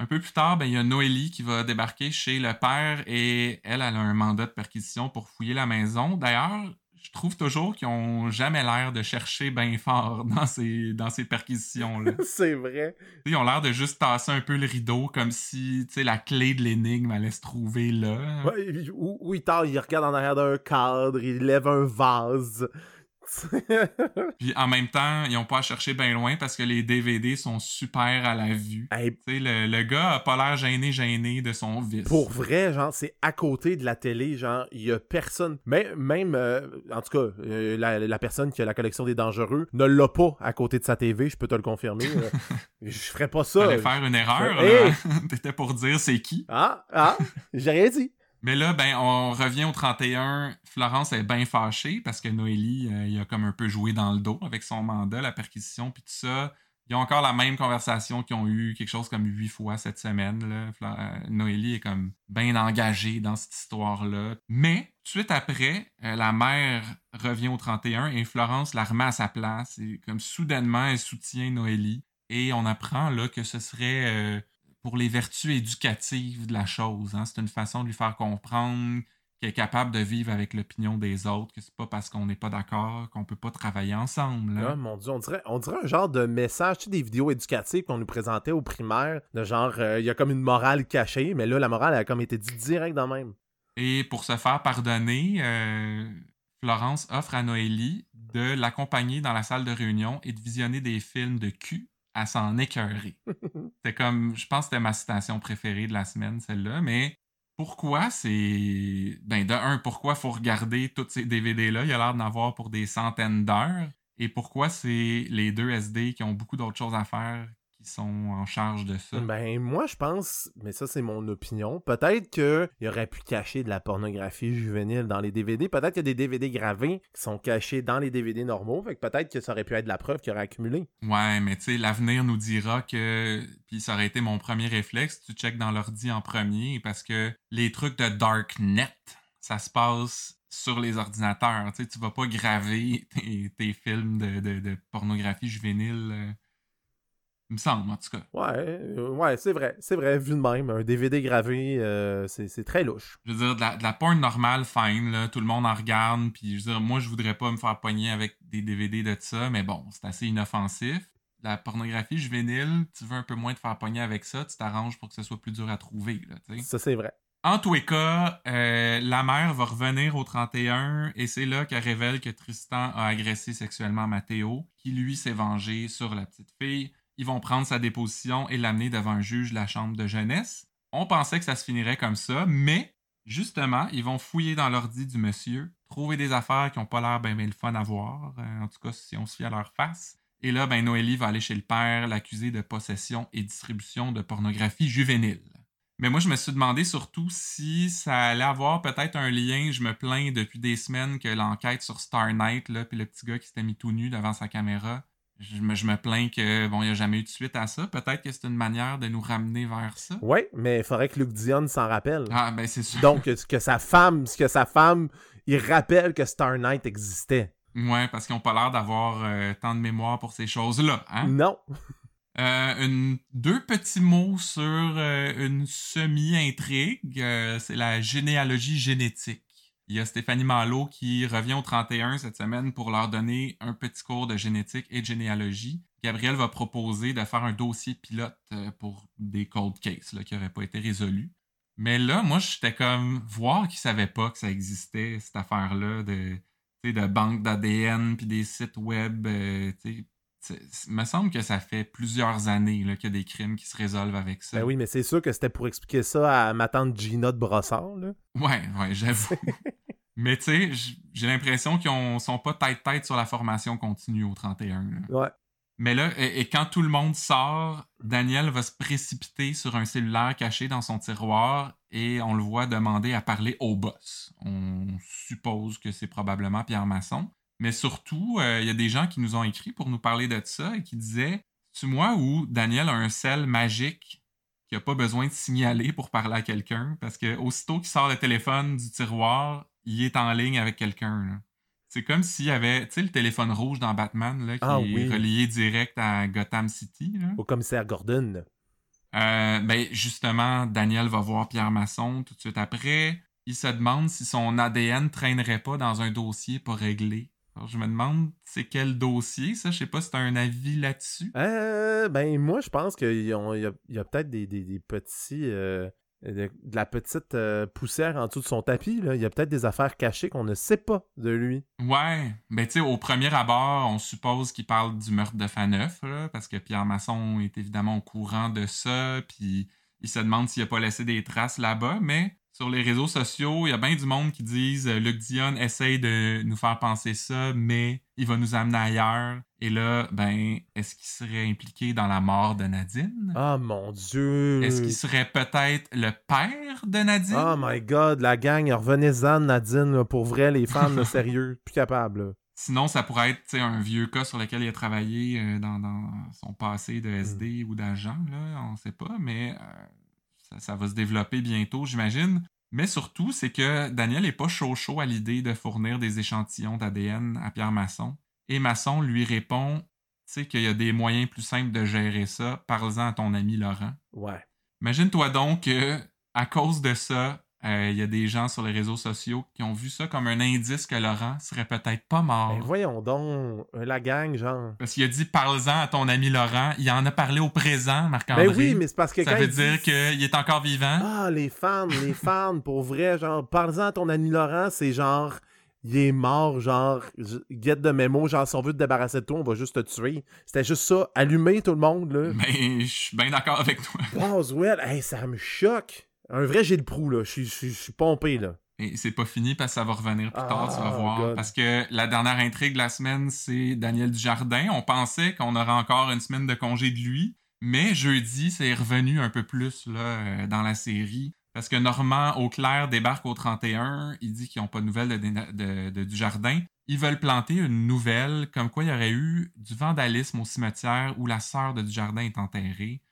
Un peu plus tard, ben, il y a Noélie qui va débarquer chez le père et elle, elle a un mandat de perquisition pour fouiller la maison. D'ailleurs, je trouve toujours qu'ils ont jamais l'air de chercher bien fort dans ces, dans ces perquisitions-là. c'est vrai. Ils ont l'air de juste tasser un peu le rideau comme si la clé de l'énigme allait se trouver là. Ouais, ou, il, il regarde en arrière d'un cadre, il lève un vase. Puis en même temps, ils ont pas à chercher bien loin parce que les DVD sont super à la vue. le, le, gars a pas l'air gêné, gêné de son vice. Pour vrai, genre, c'est à côté de la télé, genre, il y a personne. Même, même euh, en tout cas, euh, la, personne qui a la collection des dangereux ne l'a pas à côté de sa TV, je peux te le confirmer. je ferais pas ça. Fallait faire une erreur. T'étais pour dire c'est qui. Ah, ah, j'ai rien dit. Mais là, ben, on revient au 31. Florence est bien fâchée parce que Noélie, euh, il a comme un peu joué dans le dos avec son mandat, la perquisition, puis tout ça. Ils ont encore la même conversation qu'ils ont eu quelque chose comme huit fois cette semaine. Là. Euh, Noélie est comme bien engagée dans cette histoire-là. Mais, suite après, euh, la mère revient au 31 et Florence la remet à sa place. Et comme soudainement, elle soutient Noélie. Et on apprend là que ce serait pour les vertus éducatives de la chose. Hein. C'est une façon de lui faire comprendre qu'elle est capable de vivre avec l'opinion des autres, que c'est pas parce qu'on n'est pas d'accord qu'on peut pas travailler ensemble. Ah, mon Dieu, on dirait, on dirait un genre de message, tu sais, des vidéos éducatives qu'on nous présentait au primaire, de genre, euh, il y a comme une morale cachée, mais là, la morale a comme été dit direct dans même. Et pour se faire pardonner, euh, Florence offre à Noélie de l'accompagner dans la salle de réunion et de visionner des films de cul à s'en écœurer. c'est comme, je pense que c'était ma citation préférée de la semaine, celle-là, mais pourquoi c'est. Ben, de un, pourquoi faut regarder tous ces DVD-là? Il y a l'air d'en avoir pour des centaines d'heures. Et pourquoi c'est les deux SD qui ont beaucoup d'autres choses à faire qui sont en charge de ça? Ben, moi, je pense, mais ça, c'est mon opinion. Peut-être qu'il aurait pu cacher de la pornographie juvénile dans les DVD. Peut-être qu'il y a des DVD gravés qui sont cachés dans les DVD normaux. Fait que peut-être que ça aurait pu être la preuve qu'il aurait accumulé. Ouais, mais tu sais, l'avenir nous dira que. Puis ça aurait été mon premier réflexe. Tu checkes dans l'ordi en premier parce que les trucs de Darknet, ça se passe sur les ordinateurs. Tu sais, tu vas pas graver tes, films de, de pornographie juvénile euh, Il me semble, en tout cas. Ouais, euh, ouais, c'est vrai. C'est vrai, vu de même. Un DVD gravé, euh, c'est c'est très louche. Je veux dire, de la, de la porn normale, fine, là, tout le monde en regarde, puis je veux dire, moi, je voudrais pas me faire pogner avec des DVD de ça, mais bon, c'est assez inoffensif. La pornographie juvénile, tu veux un peu moins te faire pogner avec ça, tu t'arranges pour que ce soit plus dur à trouver, là, tu sais. Ça, c'est vrai. En tous les cas, euh, la mère va revenir au 31 et c'est là qu'elle révèle que Tristan a agressé sexuellement Mathéo, qui lui s'est vengé sur la petite fille. Ils vont prendre sa déposition et l'amener devant un juge de la chambre de jeunesse. On pensait que ça se finirait comme ça, mais justement, ils vont fouiller dans l'ordi du monsieur, trouver des affaires qui n'ont pas l'air bien bien le fun à voir, euh, en tout cas si on se fie à leur face. Et là, ben, Noélie va aller chez le père, l'accuser de possession et distribution de pornographie juvénile. Mais moi, je me suis demandé surtout si ça allait avoir peut-être un lien. Je me plains depuis des semaines que l'enquête sur Star Night, là, puis le petit gars qui s'était mis tout nu devant sa caméra, je me, je me plains que bon, il n'y a jamais eu de suite à ça. Peut-être que c'est une manière de nous ramener vers ça. Oui, mais il faudrait que Luc Dion s'en rappelle. Ah, ben c'est sûr. Donc, que, que sa femme, que sa femme, il rappelle que Star Night existait. Ouais, parce qu'ils n'ont pas l'air d'avoir euh, tant de mémoire pour ces choses-là. Hein? Non. Euh, une- deux petits mots sur euh, une semi-intrigue. c'est la généalogie génétique. Il y a Stéphanie Malo qui revient au 31 cette semaine pour leur donner un petit cours de génétique et de généalogie. Gabriel va proposer de faire un dossier pilote euh, pour des cold cases qui n'auraient pas été résolus. Mais là, moi, j'étais comme voir qu'ils savaient pas que ça existait, cette affaire-là de, banque d'ADN puis des sites web. euh, Il me semble que ça fait plusieurs années qu'il y a des crimes qui se résolvent avec ça. Ben oui, mais c'est sûr que c'était pour expliquer ça à ma tante Gina de Brossard. Là. Ouais, ouais, j'avoue. mais tu sais, j'ai l'impression qu'ils ont- sont pas tête-tête sur la formation continue au 31. là. Ouais. Mais là, et, et quand tout le monde sort, Daniel va se précipiter sur un cellulaire caché dans son tiroir et on le voit demander à parler au boss. On suppose que c'est probablement Pierre Masson. Mais surtout, euh, il y a des gens qui nous ont écrit pour nous parler de ça et qui disaient Tu moi où Daniel a un sel magique qui a pas besoin de signaler pour parler à quelqu'un? Parce que aussitôt qu'il sort le téléphone du tiroir, il est en ligne avec quelqu'un. C'est comme s'il y avait, tu sais, le téléphone rouge dans Batman là, qui Ah est relié direct à Gotham City. là. Au commissaire Gordon. Euh, ben, justement, Daniel va voir Pierre Masson tout de suite après. Il se demande si son ADN traînerait pas dans un dossier pas réglé. Alors, je me demande c'est quel dossier, ça? Je sais pas si t'as un avis là-dessus. Euh, ben, moi, je pense qu'il y a, il y a peut-être des, des- des petits. euh, de, de la petite euh, poussière en dessous de son tapis. Là. Il y a peut-être des affaires cachées qu'on ne sait pas de lui. Ouais, ben tu sais, au premier abord, on suppose qu'il parle du meurtre de Faneuf, là, parce que Pierre Masson est évidemment au courant de ça, puis il se demande s'il a pas laissé des traces là-bas, mais sur les réseaux sociaux, il y a bien du monde qui disent euh, Luc Dion essaye de nous faire penser ça, mais il va nous amener ailleurs. Et là, ben, est-ce qu'il serait impliqué dans la mort de Nadine? Ah, mon Dieu. Est-ce qu'il serait peut-être le père de Nadine? Oh my god, la gang, revenez-en, Nadine, là, pour vrai, les là, sérieux, plus capable. là. Sinon, ça pourrait être un vieux cas sur lequel il a travaillé euh, dans, dans son passé de SD ou d'agent, là, on sait pas, mais euh, ça, ça va se développer bientôt, j'imagine. Mais surtout, c'est que Daniel est pas chaud chaud à l'idée de fournir des échantillons d'ADN à Pierre Masson. Et Masson lui répond, tu sais qu'il y a des moyens plus simples de gérer ça, parle-en à ton ami Laurent. Ouais. Imagine-toi donc que, à cause de ça, euh, il y a des gens sur les réseaux sociaux qui ont vu ça comme un indice que Laurent serait peut-être pas mort. Ben, voyons donc, euh, la gang, genre. Parce qu'il a dit parle-en à ton ami Laurent. Il en a parlé au présent, Marc-André. Ben oui, mais c'est parce que Ça quand veut dire dit- qu'il est encore vivant. Ah, les fans, les fans, pour vrai, genre, parle-en à ton ami Laurent, c'est genre, il est mort, genre, guette de mémo, genre, si on veut te débarrasser de toi, on va juste te tuer. C'était juste ça, allumer tout le monde, là. Mais je suis bien d'accord avec toi. Roswell, hey, ça me choque. Un vrai Gilles Proux, là, je suis- pompé, là. Et c'est pas fini parce que ça va revenir plus tard, tu vas Ah, voir. God. Parce que la dernière intrigue de la semaine, c'est Daniel Dujardin. On pensait qu'on aurait encore une semaine de congé de lui. Mais jeudi, c'est revenu un peu plus là, euh, dans la série. Parce que Normand Auclair débarque au 31. Il dit qu'ils n'ont pas de nouvelles de, de- de Dujardin. Ils veulent planter une nouvelle comme quoi il y aurait eu du vandalisme au cimetière où la sœur de Dujardin est enterrée.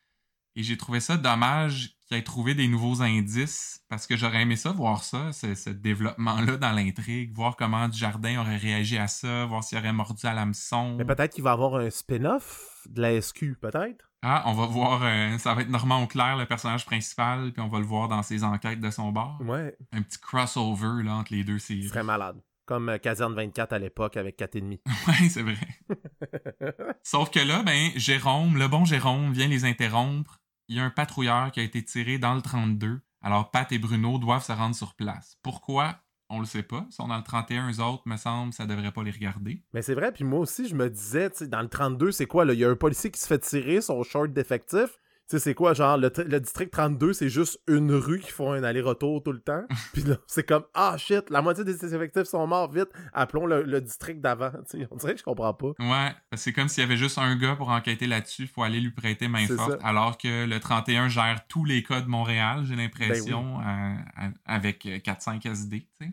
Et j'ai trouvé ça dommage qu'il ait trouvé des nouveaux indices parce que j'aurais aimé ça, voir ça, ce, ce développement-là dans l'intrigue, voir comment Dujardin aurait réagi à ça, voir s'il aurait mordu à l'hameçon. Mais peut-être qu'il va y avoir un spin-off de la SQ, peut-être? Ah, on va voir, euh, ça va être Normand Auclair, le personnage principal, puis on va le voir dans ses enquêtes de son bar. Ouais, Un petit crossover là, entre les deux séries. serait malade. Comme euh, Caserne 24 à l'époque avec 4,5. Ouais, c'est vrai. Sauf que là, ben, Jérôme, le bon Jérôme, vient les interrompre. Il y a un patrouilleur qui a été tiré dans le 32. Alors, Pat et Bruno doivent se rendre sur place. Pourquoi? On le sait pas. Ils sont dans le 31, eux autres, me semble, ça devrait pas les regarder. Mais c'est vrai, puis moi aussi, je me disais, dans le 32, c'est quoi, là? Il y a un policier qui se fait tirer, son short d'effectif. Tu sais, c'est quoi, genre, le, le district 32, c'est juste une rue qui font un aller-retour tout le temps. Puis là, c'est comme, ah shit, la moitié des effectifs sont morts, vite, appelons le, le district d'avant. Tu sais, on dirait que je comprends pas. Ouais, c'est comme s'il y avait juste un gars pour enquêter là-dessus, il faut aller lui prêter main forte, ça. alors que le 31 gère tous les cas de Montréal, j'ai Ben l'impression, euh, à- avec euh, 4-5 SD, tu sais.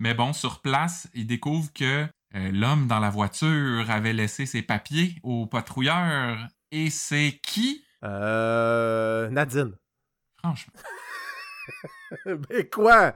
Mais bon, sur place, il découvre que euh, l'homme dans la voiture avait laissé ses papiers au patrouilleur. Et c'est qui? Euh. Nadine. Franchement. Mais quoi?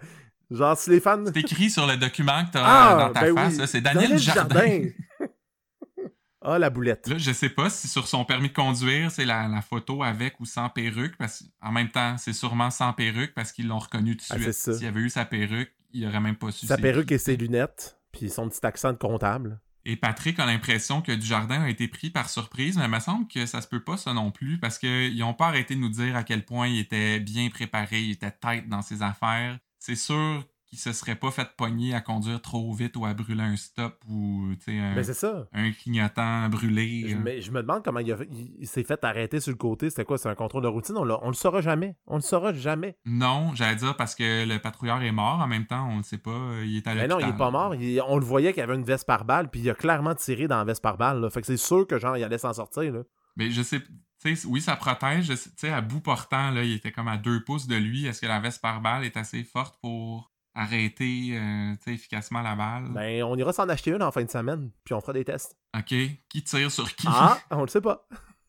Genre, si les fans. C'est écrit sur le document que t'as Ah, euh, dans ta ben face, oui. c'est Daniel, Jardin. Jardin. ah, la boulette. Là, je sais pas si sur son permis de conduire, c'est la, la photo avec ou sans perruque, parce qu'en même temps, c'est sûrement sans perruque parce qu'ils l'ont reconnu tout de Ah, suite. S'il avait eu sa perruque, il aurait même pas su. Sa perruque qui. et ses lunettes, puis son petit accent de comptable. Et Patrick a l'impression que Dujardin a été pris par surprise, mais il me semble que ça se peut pas ça non plus, parce qu'ils ont pas arrêté de nous dire à quel point il était bien préparé, il était tête dans ses affaires. C'est sûr qu'il se serait pas fait pogner à conduire trop vite ou à brûler un stop ou tu sais, un, c'est ça. un clignotant brûlé. Je, euh. me, je me demande comment il, il- s'est fait arrêter sur le côté. C'était quoi? C'est un contrôle de routine? On, on le saura jamais. On le saura jamais. Non, j'allais dire parce que le patrouilleur est mort. En même temps, on ne sait pas. Il est à Mais l'hôpital. Ben non, il est pas mort. Il- on le voyait qu'il avait une veste par balle, puis il a clairement tiré dans la veste par balle. là. Fait que c'est sûr que genre, il allait s'en sortir. Là. Mais je sais, tu sais, oui, ça protège. je sais- Tu sais, à bout portant, là, il était comme à deux pouces de lui. Est-ce que la veste par balle est assez forte pour arrêter euh, efficacement la balle? Ben, on ira s'en acheter une en fin de semaine, puis on fera des tests. OK. Qui tire sur qui? Ah, on le sait pas.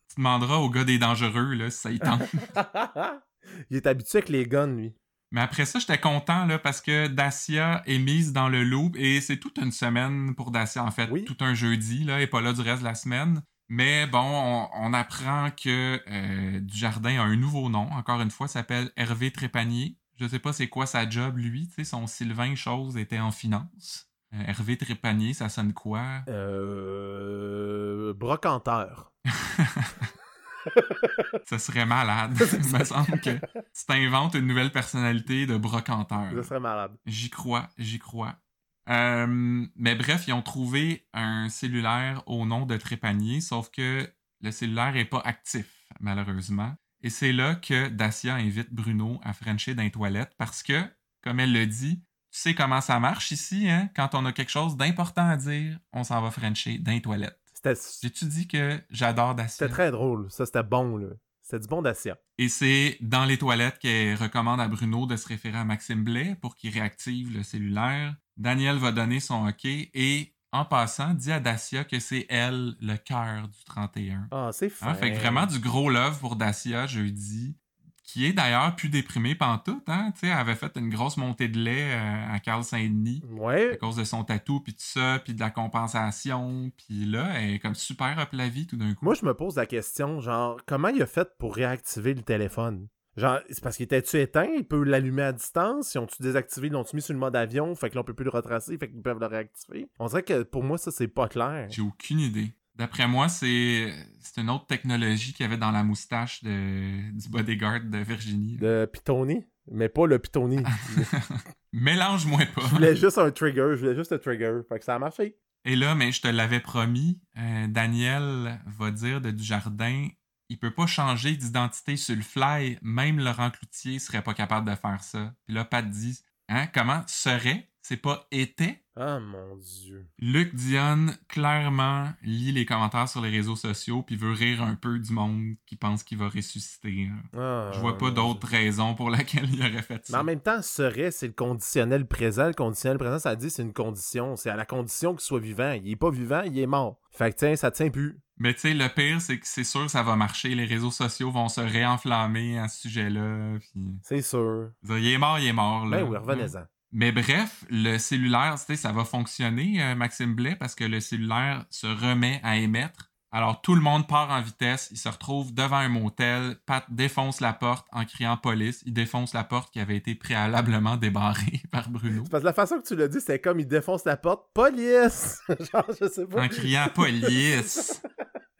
tu demanderas au gars des dangereux, là, si ça y tente. il est habitué avec les guns, lui. Mais après ça, j'étais content là, parce que Dacia est mise dans le loop et c'est toute une semaine pour Dacia, en fait, Oui. tout un jeudi, là, et pas là du reste de la semaine. Mais bon, on, on apprend que euh, Dujardin a un nouveau nom, encore une fois, s'appelle Hervé Trépanier. Je sais pas c'est quoi sa job, lui, tu sais, son Sylvain Chose était en finance. Euh, Hervé Trépanier, ça sonne quoi? Euh... Brocanteur. Ça serait malade. Il me semble que tu t'inventes une nouvelle personnalité de brocanteur. Ça serait malade. J'y crois, j'y crois. Euh, mais bref, ils ont trouvé un cellulaire au nom de Trépanier, sauf que le cellulaire n'est pas actif, malheureusement. Et c'est là que Dacia invite Bruno à Frencher dans les toilettes parce que, comme elle le dit, tu sais comment ça marche ici, hein? Quand on a quelque chose d'important à dire, on s'en va Frencher dans les toilettes. C'était J'ai-tu dit que j'adore Dacia? c'était très drôle. Ça, c'était bon, là. C'était du bon Dacia. Et c'est dans les toilettes qu'elle recommande à Bruno de se référer à Maxime Blais pour qu'il réactive le cellulaire. Daniel va donner son OK et, en passant, dit à Dacia que c'est elle le cœur du 31. Ah, c'est fin. Hein, fait que vraiment du gros love pour Dacia jeudi, qui est d'ailleurs plus déprimée pantoute. Hein? Tu sais, elle avait fait une grosse montée de lait euh, à Carl Saint-Denis à Ouais. cause de son tatou, puis tout ça, puis de la compensation. Puis là, elle est comme super up la vie tout d'un coup. Moi, je me pose la question, genre, comment il a fait pour réactiver le téléphone? Genre, c'est parce qu'il était-tu éteint? Il peut l'allumer à distance? Ils ont-tu désactivé? Ils l'ont-tu mis sur le mode avion? Fait que là, on peut plus le retracer? Fait qu'ils peuvent le réactiver? On dirait que pour moi, ça, c'est pas clair. J'ai aucune idée. D'après moi, c'est c'est une autre technologie qu'il y avait dans la moustache de, du bodyguard de Virginie. Le Pitoni? Mais pas le Pitoni. Mélange-moi je pas. voulais juste un trigger. Je voulais juste un trigger. Fait que ça a marché. Et là, mais je te l'avais promis, euh, Daniel va dire de Dujardin, il peut pas changer d'identité sur le fly, même Laurent Cloutier serait pas capable de faire ça. Puis là, Pat dit, hein, comment serait? C'est pas était? Ah, mon Dieu. Luc Dionne, clairement, lit les commentaires sur les réseaux sociaux puis veut rire un peu du monde qui pense qu'il va ressusciter. hein. Ah, Je vois pas d'autre raison pour laquelle il aurait fait Mais ça. en même temps, serait, c'est le conditionnel présent. Le conditionnel présent, ça dit c'est une condition. C'est à la condition qu'il soit vivant. Il est pas vivant, il est mort. Fait que tiens, ça tient plus. Mais tu sais, le pire, c'est que c'est sûr que ça va marcher. Les réseaux sociaux vont se réenflammer à ce sujet-là. C'est sûr. Il est mort, il est mort. Là. Ben oui, revenez-en. Mais bref, le cellulaire, tu sais, ça va fonctionner, euh, Maxime Blais, parce que le cellulaire se remet à émettre. Alors tout le monde part en vitesse, il se retrouve devant un motel, Pat défonce la porte en criant police, il défonce la porte qui avait été préalablement débarrée par Bruno. Parce que la façon que tu l'as dit, c'est comme il défonce la porte, police! Genre, je sais pas. En criant police.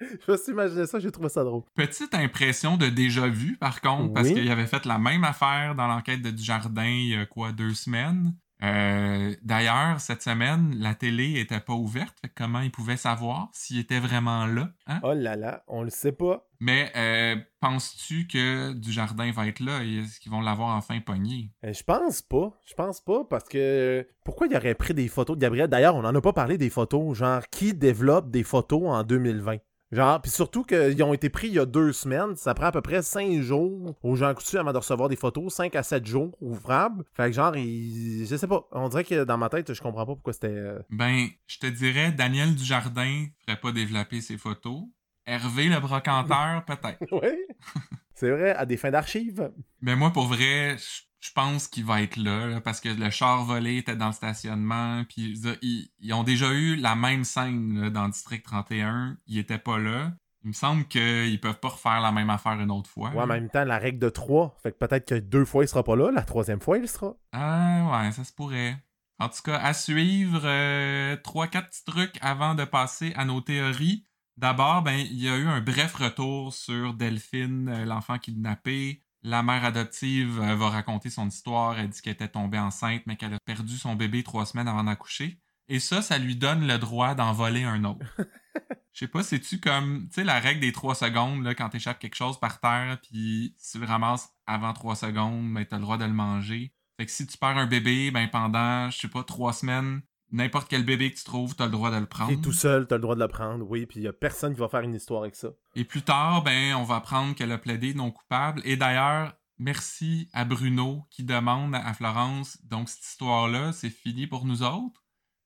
je me suis imaginé ça, j'ai trouvé ça drôle. Petite impression de déjà vu, par contre, parce qu'il avait fait la même affaire dans l'enquête de Dujardin il y a quoi, deux semaines. Euh, D'ailleurs, cette semaine, la télé était pas ouverte. Fait comment il pouvait savoir s'il était vraiment là? Hein? Oh là là, on le sait pas. Mais euh, penses-tu que Dujardin va être là? Et est-ce qu'ils vont l'avoir enfin pogné? Euh, Je pense pas. Je pense pas parce que pourquoi il aurait pris des photos de Gabriel? D'ailleurs, on en a pas parlé des photos. Genre, qui développe des photos en 2020 Genre, puis surtout qu'ils ont été pris il y a deux semaines. Ça prend à peu près cinq jours aux gens coutus avant de recevoir des photos. Cinq à sept jours ouvrables. Fait que genre, il... je sais pas. On dirait que dans ma tête, je comprends pas pourquoi c'était. euh, Ben, je te dirais, Daniel Dujardin ferait pas développer ses photos. Hervé le brocanteur, peut-être. Oui. C'est vrai, à des fins d'archives. Mais moi, pour vrai, je- je pense qu'il va être là, là, parce que le char volé était dans le stationnement, puis ils, ils ont déjà eu la même scène là, dans District 31, ils étaient pas là. Il me semble qu'ils peuvent pas refaire la même affaire une autre fois. Ouais, en même temps, la règle de trois. Fait que peut-être que deux fois, il sera pas là. La troisième fois, il sera. Ah ouais, ça se pourrait. En tout cas, à suivre, euh, trois, quatre petits trucs avant de passer à nos théories. D'abord, ben, il y a eu un bref retour sur Delphine, euh, l'enfant kidnappé. La mère adoptive euh, va raconter son histoire. Elle dit qu'elle était tombée enceinte, mais qu'elle a perdu son bébé trois semaines avant d'accoucher. Et ça, ça lui donne le droit d'en voler un autre. Je sais pas, c'est-tu comme, tu sais, la règle des trois secondes, là, quand t'échappes quelque chose par terre, puis si tu le ramasses avant trois secondes, ben, t'as le droit de le manger. Fait que si tu perds un bébé, ben, pendant, je sais pas, trois semaines, n'importe quel bébé que tu trouves, t'as le droit de le prendre. T'es tout seul, t'as le droit de le prendre. Oui, puis il y a personne qui va faire une histoire avec ça. Et plus tard, ben, on va apprendre qu'elle a plaidé non coupable. Et d'ailleurs, merci à Bruno qui demande à Florence, donc cette histoire-là, c'est fini pour nous autres?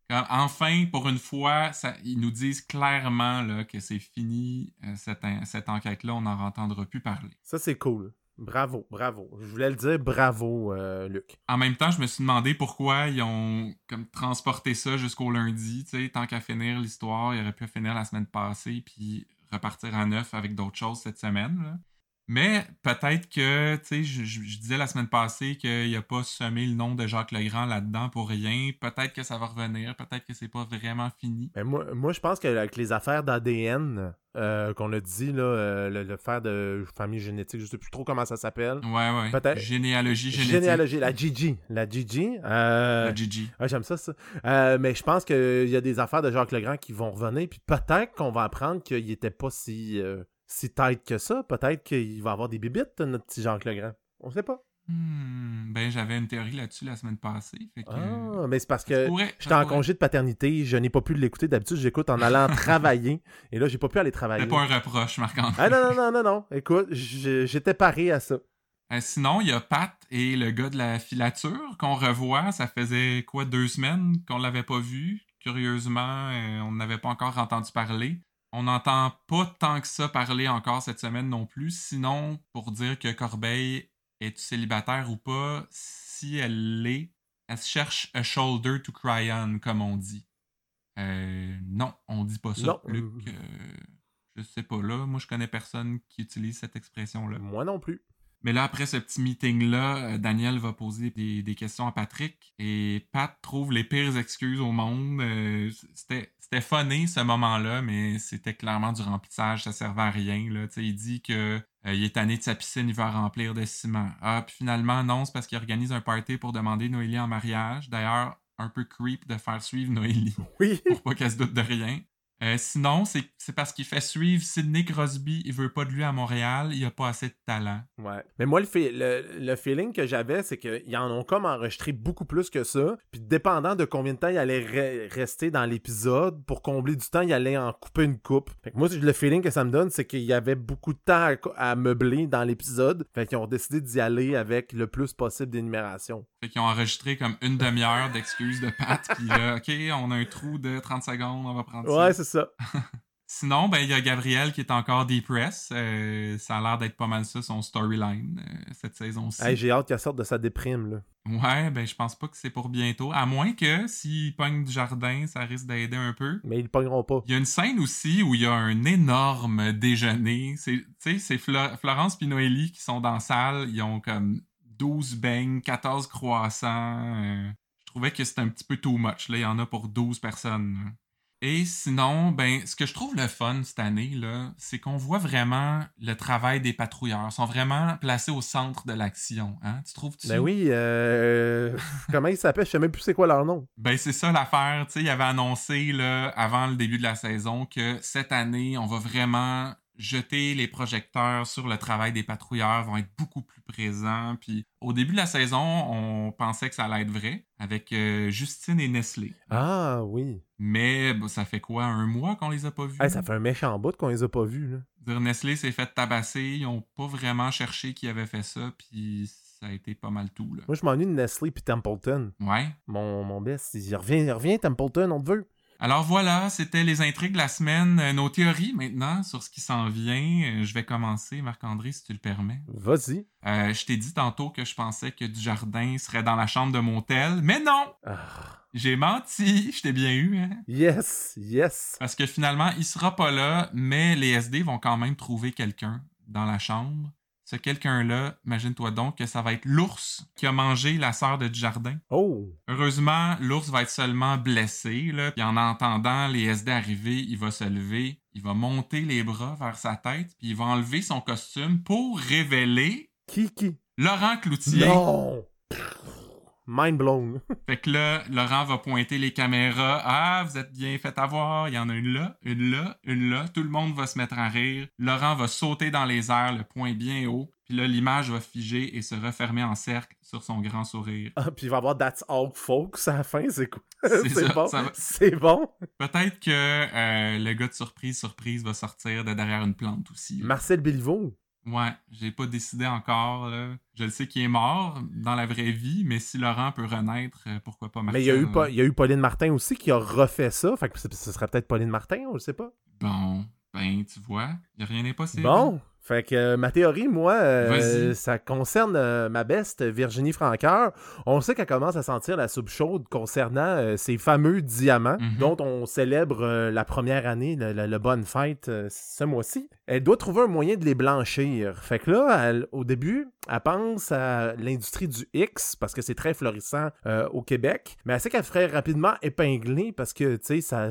Quand- enfin, pour une fois, ça- ils nous disent clairement là, que c'est fini, euh, cette, cette enquête-là, on n'en entendra plus parler. Ça, c'est cool. Bravo, bravo. Je voulais le dire, bravo, euh, Luc. En même temps, je me suis demandé pourquoi ils ont comme transporté ça jusqu'au lundi. Tant qu'à finir l'histoire, il aurait pu finir la semaine passée puis repartir à neuf avec d'autres choses cette semaine. Mais peut-être que, tu sais, je, je- je disais la semaine passée qu'il a pas semé le nom de Jacques Legrand là-dedans pour rien. Peut-être que ça va revenir. Peut-être que c'est pas vraiment fini. Mais moi, moi, je pense qu'avec les affaires d'ADN euh, qu'on a dit, là, euh, le, le faire de famille génétique, je sais plus trop comment ça s'appelle. Ouais, ouais. Peut-être. Généalogie génétique. Généalogie, la Gigi. La Gigi. Euh, La Gigi. ah, J'aime ça, ça. Mais je pense qu'il y a des affaires de Jacques Legrand qui vont revenir, puis peut-être qu'on va apprendre qu'il était pas si, si tête que ça. Peut-être qu'il va avoir des bibites, notre petit Jacques Legrand. On sait pas. Hmm, ben, j'avais une théorie là-dessus la semaine passée. Fait que, Ah, mais c'est parce que j'étais en congé de paternité, je n'ai pas pu l'écouter. D'habitude, j'écoute en allant travailler. Et là, j'ai pas pu aller travailler. C'était pas un reproche, Marc-André. Ah non, non, non, non, non. Écoute, j'étais paré à ça. Euh, sinon, il y a Pat et le gars de la filature qu'on revoit. Ça faisait quoi, deux semaines qu'on l'avait pas vu? Curieusement, euh, on n'avait pas encore entendu parler. On n'entend pas tant que ça parler encore cette semaine non plus. Sinon, pour dire que Corbeil est célibataire ou pas, si elle l'est, elle se cherche a shoulder to cry on, comme on dit. Euh, non, on dit pas ça, Non. Luc. euh, je sais pas là. Moi, je connais personne qui utilise cette expression-là. Moi non plus. Mais là, après ce petit meeting-là, euh, Daniel va poser des, des questions à Patrick et Pat trouve les pires excuses au monde. Euh, c'était, c'était funné ce moment-là, mais c'était clairement du remplissage, ça servait à rien. Là. Il dit que euh, il est tanné de sa piscine, il va remplir de ciment. Ah, puis finalement, non, c'est parce qu'il organise un party pour demander Noélie en mariage. D'ailleurs, un peu creep de faire suivre Noélie Oui. pour pas qu'elle se doute de rien. Euh, sinon, c'est, c'est parce qu'il fait suivre Sidney Crosby, il veut pas de lui à Montréal, il a pas assez de talent. Ouais. Mais moi, le, le, le feeling que j'avais, c'est qu'ils en ont comme enregistré beaucoup plus que ça. Puis dépendant de combien de temps il allait re- rester dans l'épisode, pour combler du temps, il allait en couper une coupe. Fait que moi, le feeling que ça me donne, c'est qu'il y avait beaucoup de temps à, meubler dans l'épisode. Fait qu'ils ont décidé d'y aller avec le plus possible d'énumération. Fait qu'ils ont enregistré comme une demi-heure d'excuses de Pat, puis là, OK, on a un trou de 30 secondes, on va prendre ça. C'est ça. Sinon, ben il y a Gabriel qui est encore depress. Euh, ça a l'air d'être pas mal ça, son storyline, euh, cette saison-ci. Hey, J'ai hâte qu'elle sorte de sa déprime, là. Ouais, ben je pense pas que c'est pour bientôt. À moins que s'il pogne du jardin, ça risque d'aider un peu. Mais ils pogneront pas. Il y a une scène aussi où il y a un énorme déjeuner. Tu sais, c'est Flo- Florence Noélie qui sont dans la salle. Ils ont comme 12 beignes, 14 croissants. euh, je trouvais que c'était un petit peu too much. Là, il y en a pour 12 personnes. là. Et sinon, ben, ce que je trouve le fun cette année, c'est qu'on voit vraiment le travail des patrouilleurs. Ils sont vraiment placés au centre de l'action. Hein? Tu trouves-tu? Ben oui, euh... comment ils s'appellent? Je sais même plus c'est quoi leur nom. Ben c'est ça l'affaire, tu sais, il avait annoncé là, avant le début de la saison que cette année, on va vraiment jeter les projecteurs sur le travail des patrouilleurs, vont être beaucoup plus présents. Puis au début de la saison, on pensait que ça allait être vrai avec euh, Justine et Nestlé. Ah oui. Mais bah, ça fait quoi, un mois qu'on les a pas vus? Hey, ça fait un méchant bout qu'on les a pas vus, là. Dire Nestlé s'est fait tabasser, ils ont pas vraiment cherché qui avait fait ça, puis ça a été pas mal tout. Là. Moi, je m'ennuie de Nestlé puis Templeton. Ouais. Mon, mon best, il revient, il revient, Templeton, on te veut. Alors voilà, c'était les intrigues de la semaine. Euh, nos théories maintenant sur ce qui s'en vient. Euh, je vais commencer, Marc-André, si tu le permets. Vas-y. Euh, je t'ai dit tantôt que je pensais que Dujardin serait dans la chambre de motel, mais non! Ah. J'ai menti, je t'ai bien eu, hein? Yes, yes. Parce que finalement, il sera pas là, mais les SD vont quand même trouver quelqu'un dans la chambre. Ce quelqu'un-là, imagine-toi donc que ça va être l'ours qui a mangé la sœur de Dujardin. Oh. Heureusement, l'ours va être seulement blessé, là, puis en entendant les SD arriver, il va se lever, il va monter les bras vers sa tête, puis il va enlever son costume pour révéler Qui, qui? Laurent Cloutier. Non! Mind blown. Fait que là, Laurent va pointer les caméras. Ah, vous êtes bien fait avoir. Il y en a une là, une là, une là. Tout le monde va se mettre à rire. Laurent va sauter dans les airs, le poing bien haut. Puis là, l'image va figer et se refermer en cercle sur son grand sourire. Ah, puis il va avoir That's All Folks à la fin, c'est cool. C'est bon. va- C'est bon. Peut-être que euh, le gars de surprise, surprise va sortir de derrière une plante aussi. là. Marcel Béliveau. Ouais, j'ai pas décidé encore. là. Je le sais qu'il est mort dans la vraie vie, mais si Laurent peut renaître, euh, pourquoi pas Marcel? Mais il y, a eu? Pa- il y a eu Pauline Martin aussi qui a refait ça. Fait que ce serait peut-être Pauline Martin, on le sait pas. Bon, ben, tu vois, y a rien d'impossible. Bon. Fait que euh, ma théorie, moi, euh, ça concerne euh, ma beste, Virginie Francoeur. On sait qu'elle commence à sentir la soupe chaude concernant ces fameux diamants Mhm. dont on célèbre la première année, le, le- le bonne fête ce mois-ci. Elle doit trouver un moyen de les blanchir. Fait que là, elle- au début, elle pense à l'industrie du X parce que c'est très florissant au Québec. Mais elle sait qu'elle ferait rapidement épingler parce que, tu sais, ça,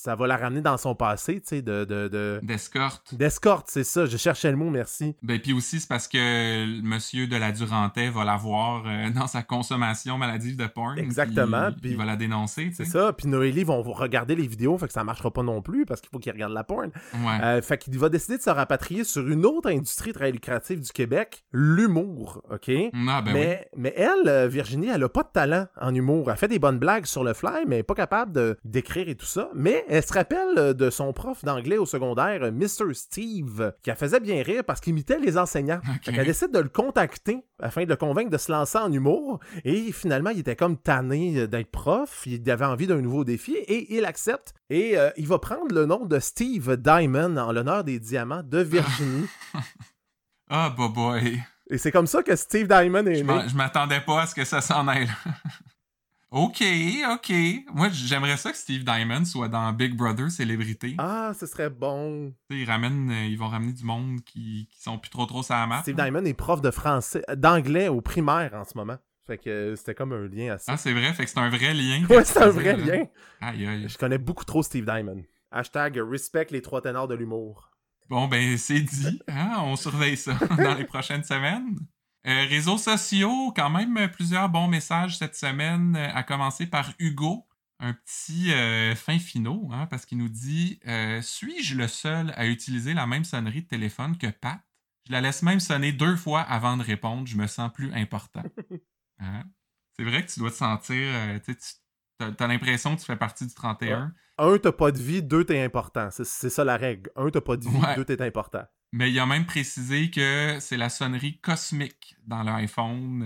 ça va la ramener dans son passé, tu sais, de... de, de... D'escorte. D'escorte, c'est ça. Je cherchais le mot, merci. Ben, puis aussi, c'est parce que monsieur de la Durantais va l'avoir euh, dans sa consommation maladive de porn. Exactement, puis Il va la dénoncer, tu C'est ça. Puis Noélie vont regarder les vidéos, fait que ça marchera pas non plus parce qu'il faut qu'ils regardent la porn. Ouais. Euh, fait qu'il va décider de se rapatrier sur une autre industrie très lucrative du Québec, l'humour, OK? Ah, ben oui. mais, mais elle, euh, Virginie, elle a pas de talent en humour. Elle fait des bonnes blagues sur le fly, mais elle est pas capable d'écrire et tout ça. Mais elle se rappelle euh, de son prof d'anglais au secondaire, euh, Mr. Steve, qui la faisait bien rire parce qu'il imitait les enseignants. Qu'elle décide de le contacter afin de le convaincre de se lancer en humour. Et finalement, il était comme tanné euh, d'être prof. Il avait envie d'un nouveau défi et il accepte. Et euh, il va prendre le nom de Steve Diamond en l'honneur des diamants de Virginie. Ah, bah boy. et c'est comme ça que Steve Diamond est Je né. je m'attendais pas à ce que ça s'en aille. Ok, ok. Moi, j'aimerais ça que Steve Diamond soit dans Big Brother Célébrité. Ah, ce serait bon. Ils, ramènent, euh, ils vont ramener du monde qui, qui sont plus trop trop sur la map. Steve. Diamond est prof de français, d'anglais au primaire en ce moment. Fait que euh, c'était comme un lien à ça. Ah, c'est vrai, fait que c'est un vrai lien. ouais, c'est un vrai là. lien. Aïe, aïe. Je connais beaucoup trop Steve Diamond. Hashtag respect les trois ténors de l'humour. Bon, ben, c'est dit. Hein? On surveille ça dans les prochaines semaines. Euh, réseaux sociaux, quand même euh, plusieurs bons messages cette semaine, euh, à commencer par Hugo. Un petit euh, fin finaux, hein, parce qu'il nous dit euh, Suis-je le seul à utiliser la même sonnerie de téléphone que Pat? Je la laisse même sonner deux fois avant de répondre, je me sens plus important. Hein? C'est vrai que tu dois te sentir. tu t'as l'impression que tu fais partie du 31. Un, t'as pas de vie, deux, t'es important. C'est, c'est ça la règle. Un, t'as pas de vie, Ouais. deux, t'es important. Mais il a même précisé que c'est la sonnerie cosmique dans l'iPhone.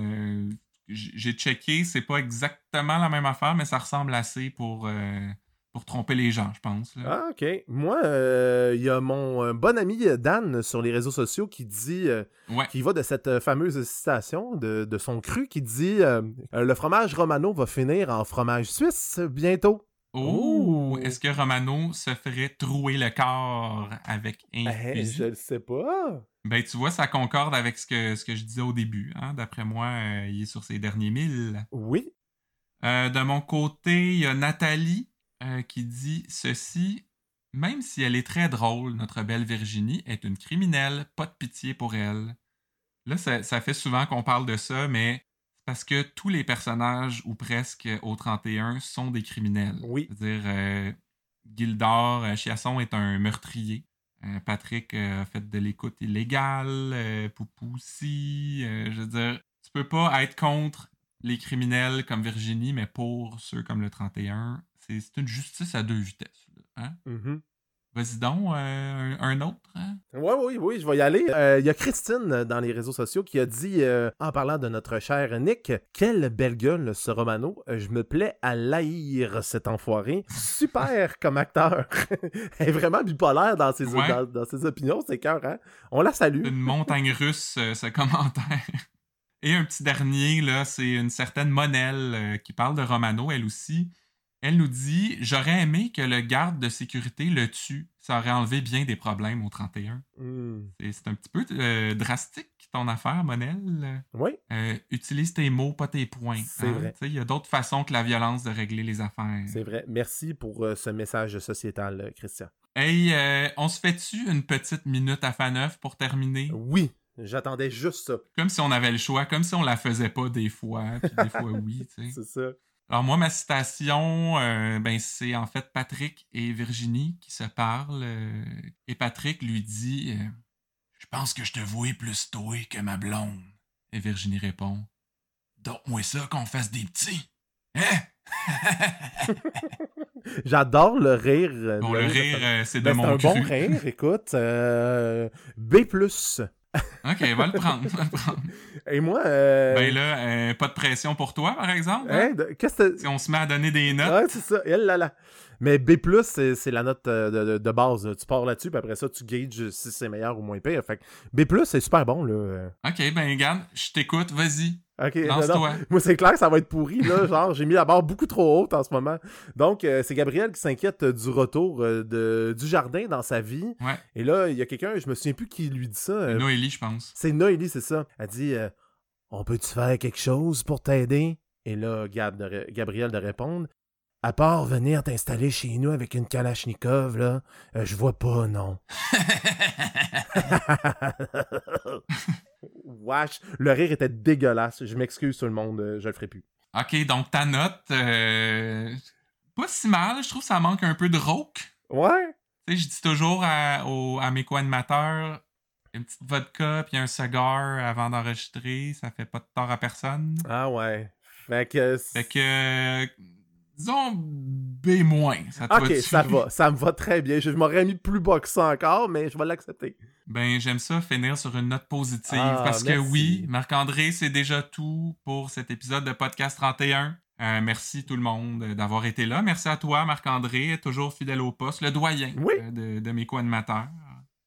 Euh, J'ai checké, c'est pas exactement la même affaire, mais ça ressemble assez pour, euh, pour tromper les gens, je pense. là. Ah, ok. Moi, euh, il y a mon bon ami Dan sur les réseaux sociaux qui dit, Ouais. qui va de cette fameuse citation de, de son cru, qui dit Le fromage romano va finir en fromage suisse bientôt. Oh! Est-ce que Romano se ferait trouer le corps avec un fusil? je le sais pas. Ben, tu vois, ça concorde avec ce que, ce que je disais au début. Hein? D'après moi, euh, il est sur ses derniers milles. Oui. Euh, de mon côté, il y a Nathalie euh, qui dit ceci. Même si elle est très drôle, notre belle Virginie est une criminelle, pas de pitié pour elle. Là, ça, ça fait souvent qu'on parle de ça, mais parce que tous les personnages, ou presque, au 31 sont des criminels. Oui. C'est-à-dire, euh, Gildor euh, Chiasson est un meurtrier. Euh, Patrick euh, a fait de l'écoute illégale. Poupou aussi. je veux dire, tu peux pas être contre les criminels comme Virginie, mais pour ceux comme le 31, c'est une justice à deux vitesses. là, hein? Mhm. Vas-y donc, euh, un, un autre. hein? Oui, oui, oui, je vais y aller. Euh, Il y a Christine euh, dans les réseaux sociaux qui a dit, euh, en parlant de notre cher Nick, quelle belle gueule ce Romano. Je me plais à l'haïr, cet enfoiré. Super comme acteur. Elle est vraiment bipolaire dans ses, Ouais. dans, dans ses opinions, c'est cœur, hein? On la salue. Une montagne russe, ce commentaire. Et un petit dernier, là, c'est une certaine Monelle euh, qui parle de Romano, elle aussi. Elle nous dit J'aurais aimé que le garde de sécurité le tue. Ça aurait enlevé bien des problèmes au 31. Hmm. C'est un petit peu euh, drastique, ton affaire, Monelle. Oui, Euh, utilise tes mots, pas tes points. C'est hein. vrai. Il y a d'autres façons que la violence de régler les affaires. c'est vrai. Merci pour euh, ce message sociétal, Christian. Hey, on se fait-tu une petite minute à Faneuf pour terminer? Oui, j'attendais juste ça. Comme si on avait le choix, comme si on la faisait pas des fois, puis des fois oui, tu sais. C'est ça. Alors moi, ma citation, euh, ben c'est en fait Patrick et Virginie qui se parlent. euh, et Patrick lui dit euh, Je pense que je te vois plus toi que ma blonde. Et Virginie répond Donne-moi ça qu'on fasse des petits. Hein? J'adore le rire. bon, de- le de- rire, c'est de Ben, c'est mon un cru. bon rire, écoute. B+. Ok, va le prendre, va le prendre. Et moi... euh, Ben là, euh, pas de pression pour toi, par exemple. hein? hein, de- que... Si on se met à donner des notes. Ouais, c'est ça. Elle, là, là. Mais B+, c'est c'est la note euh, de, de- de base. Tu pars là-dessus, puis après ça, tu gages si c'est meilleur ou moins pire. Fait que B+, c'est super bon, là. Ok, ben regarde, je t'écoute, vas-y. OK. non. Moi, c'est clair que ça va être pourri, là. Genre, j'ai mis la barre beaucoup trop haute en ce moment. Donc, euh, c'est Gabriel qui s'inquiète euh, du retour euh, de, du jardin dans sa vie. Ouais. Et là, il y a quelqu'un, je me souviens plus qui lui dit ça. Noélie, je pense. C'est Noélie, c'est ça. Elle dit On peut-tu faire quelque chose pour t'aider Et là, Gab de ré- Gabriel de répondre À part venir t'installer chez nous avec une Kalachnikov, là, euh, je vois pas, non. Wesh, le rire était dégueulasse. Je m'excuse tout le monde, euh, je le ferai plus. ok, donc ta note, euh, pas si mal. Je trouve que ça manque un peu de rock. Ouais Tu sais, je dis toujours à, aux- à mes co-animateurs une petite vodka puis un cigar avant d'enregistrer, ça fait pas de tort à personne. Ah ouais. Fait que. Fait que, euh, disons B-, ça te Ok, ça va, ça me va très bien. Je m'aurais mis plus bas que ça encore, mais je vais l'accepter. Ben, j'aime ça finir sur une note positive. Ah, parce que oui, Marc-André, c'est déjà tout pour cet épisode de Podcast 31. Euh, merci tout le monde d'avoir été là. Merci à toi, Marc-André, toujours fidèle au poste, le doyen Oui. euh, de, de mes co-animateurs.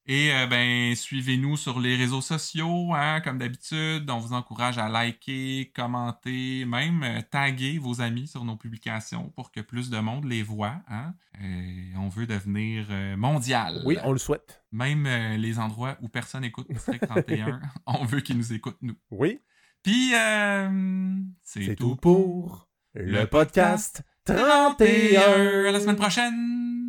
Et euh, ben, suivez-nous sur les réseaux sociaux, hein, comme d'habitude. On vous encourage à liker, commenter, même euh, taguer vos amis sur nos publications pour que plus de monde les voit. Hein. Euh, on veut devenir euh, mondial. Oui, on le souhaite. Même les endroits où personne écoute District 31, on veut qu'ils nous écoutent, nous. Oui, Puis, c'est tout tout pour le podcast 31. 31. À la semaine prochaine!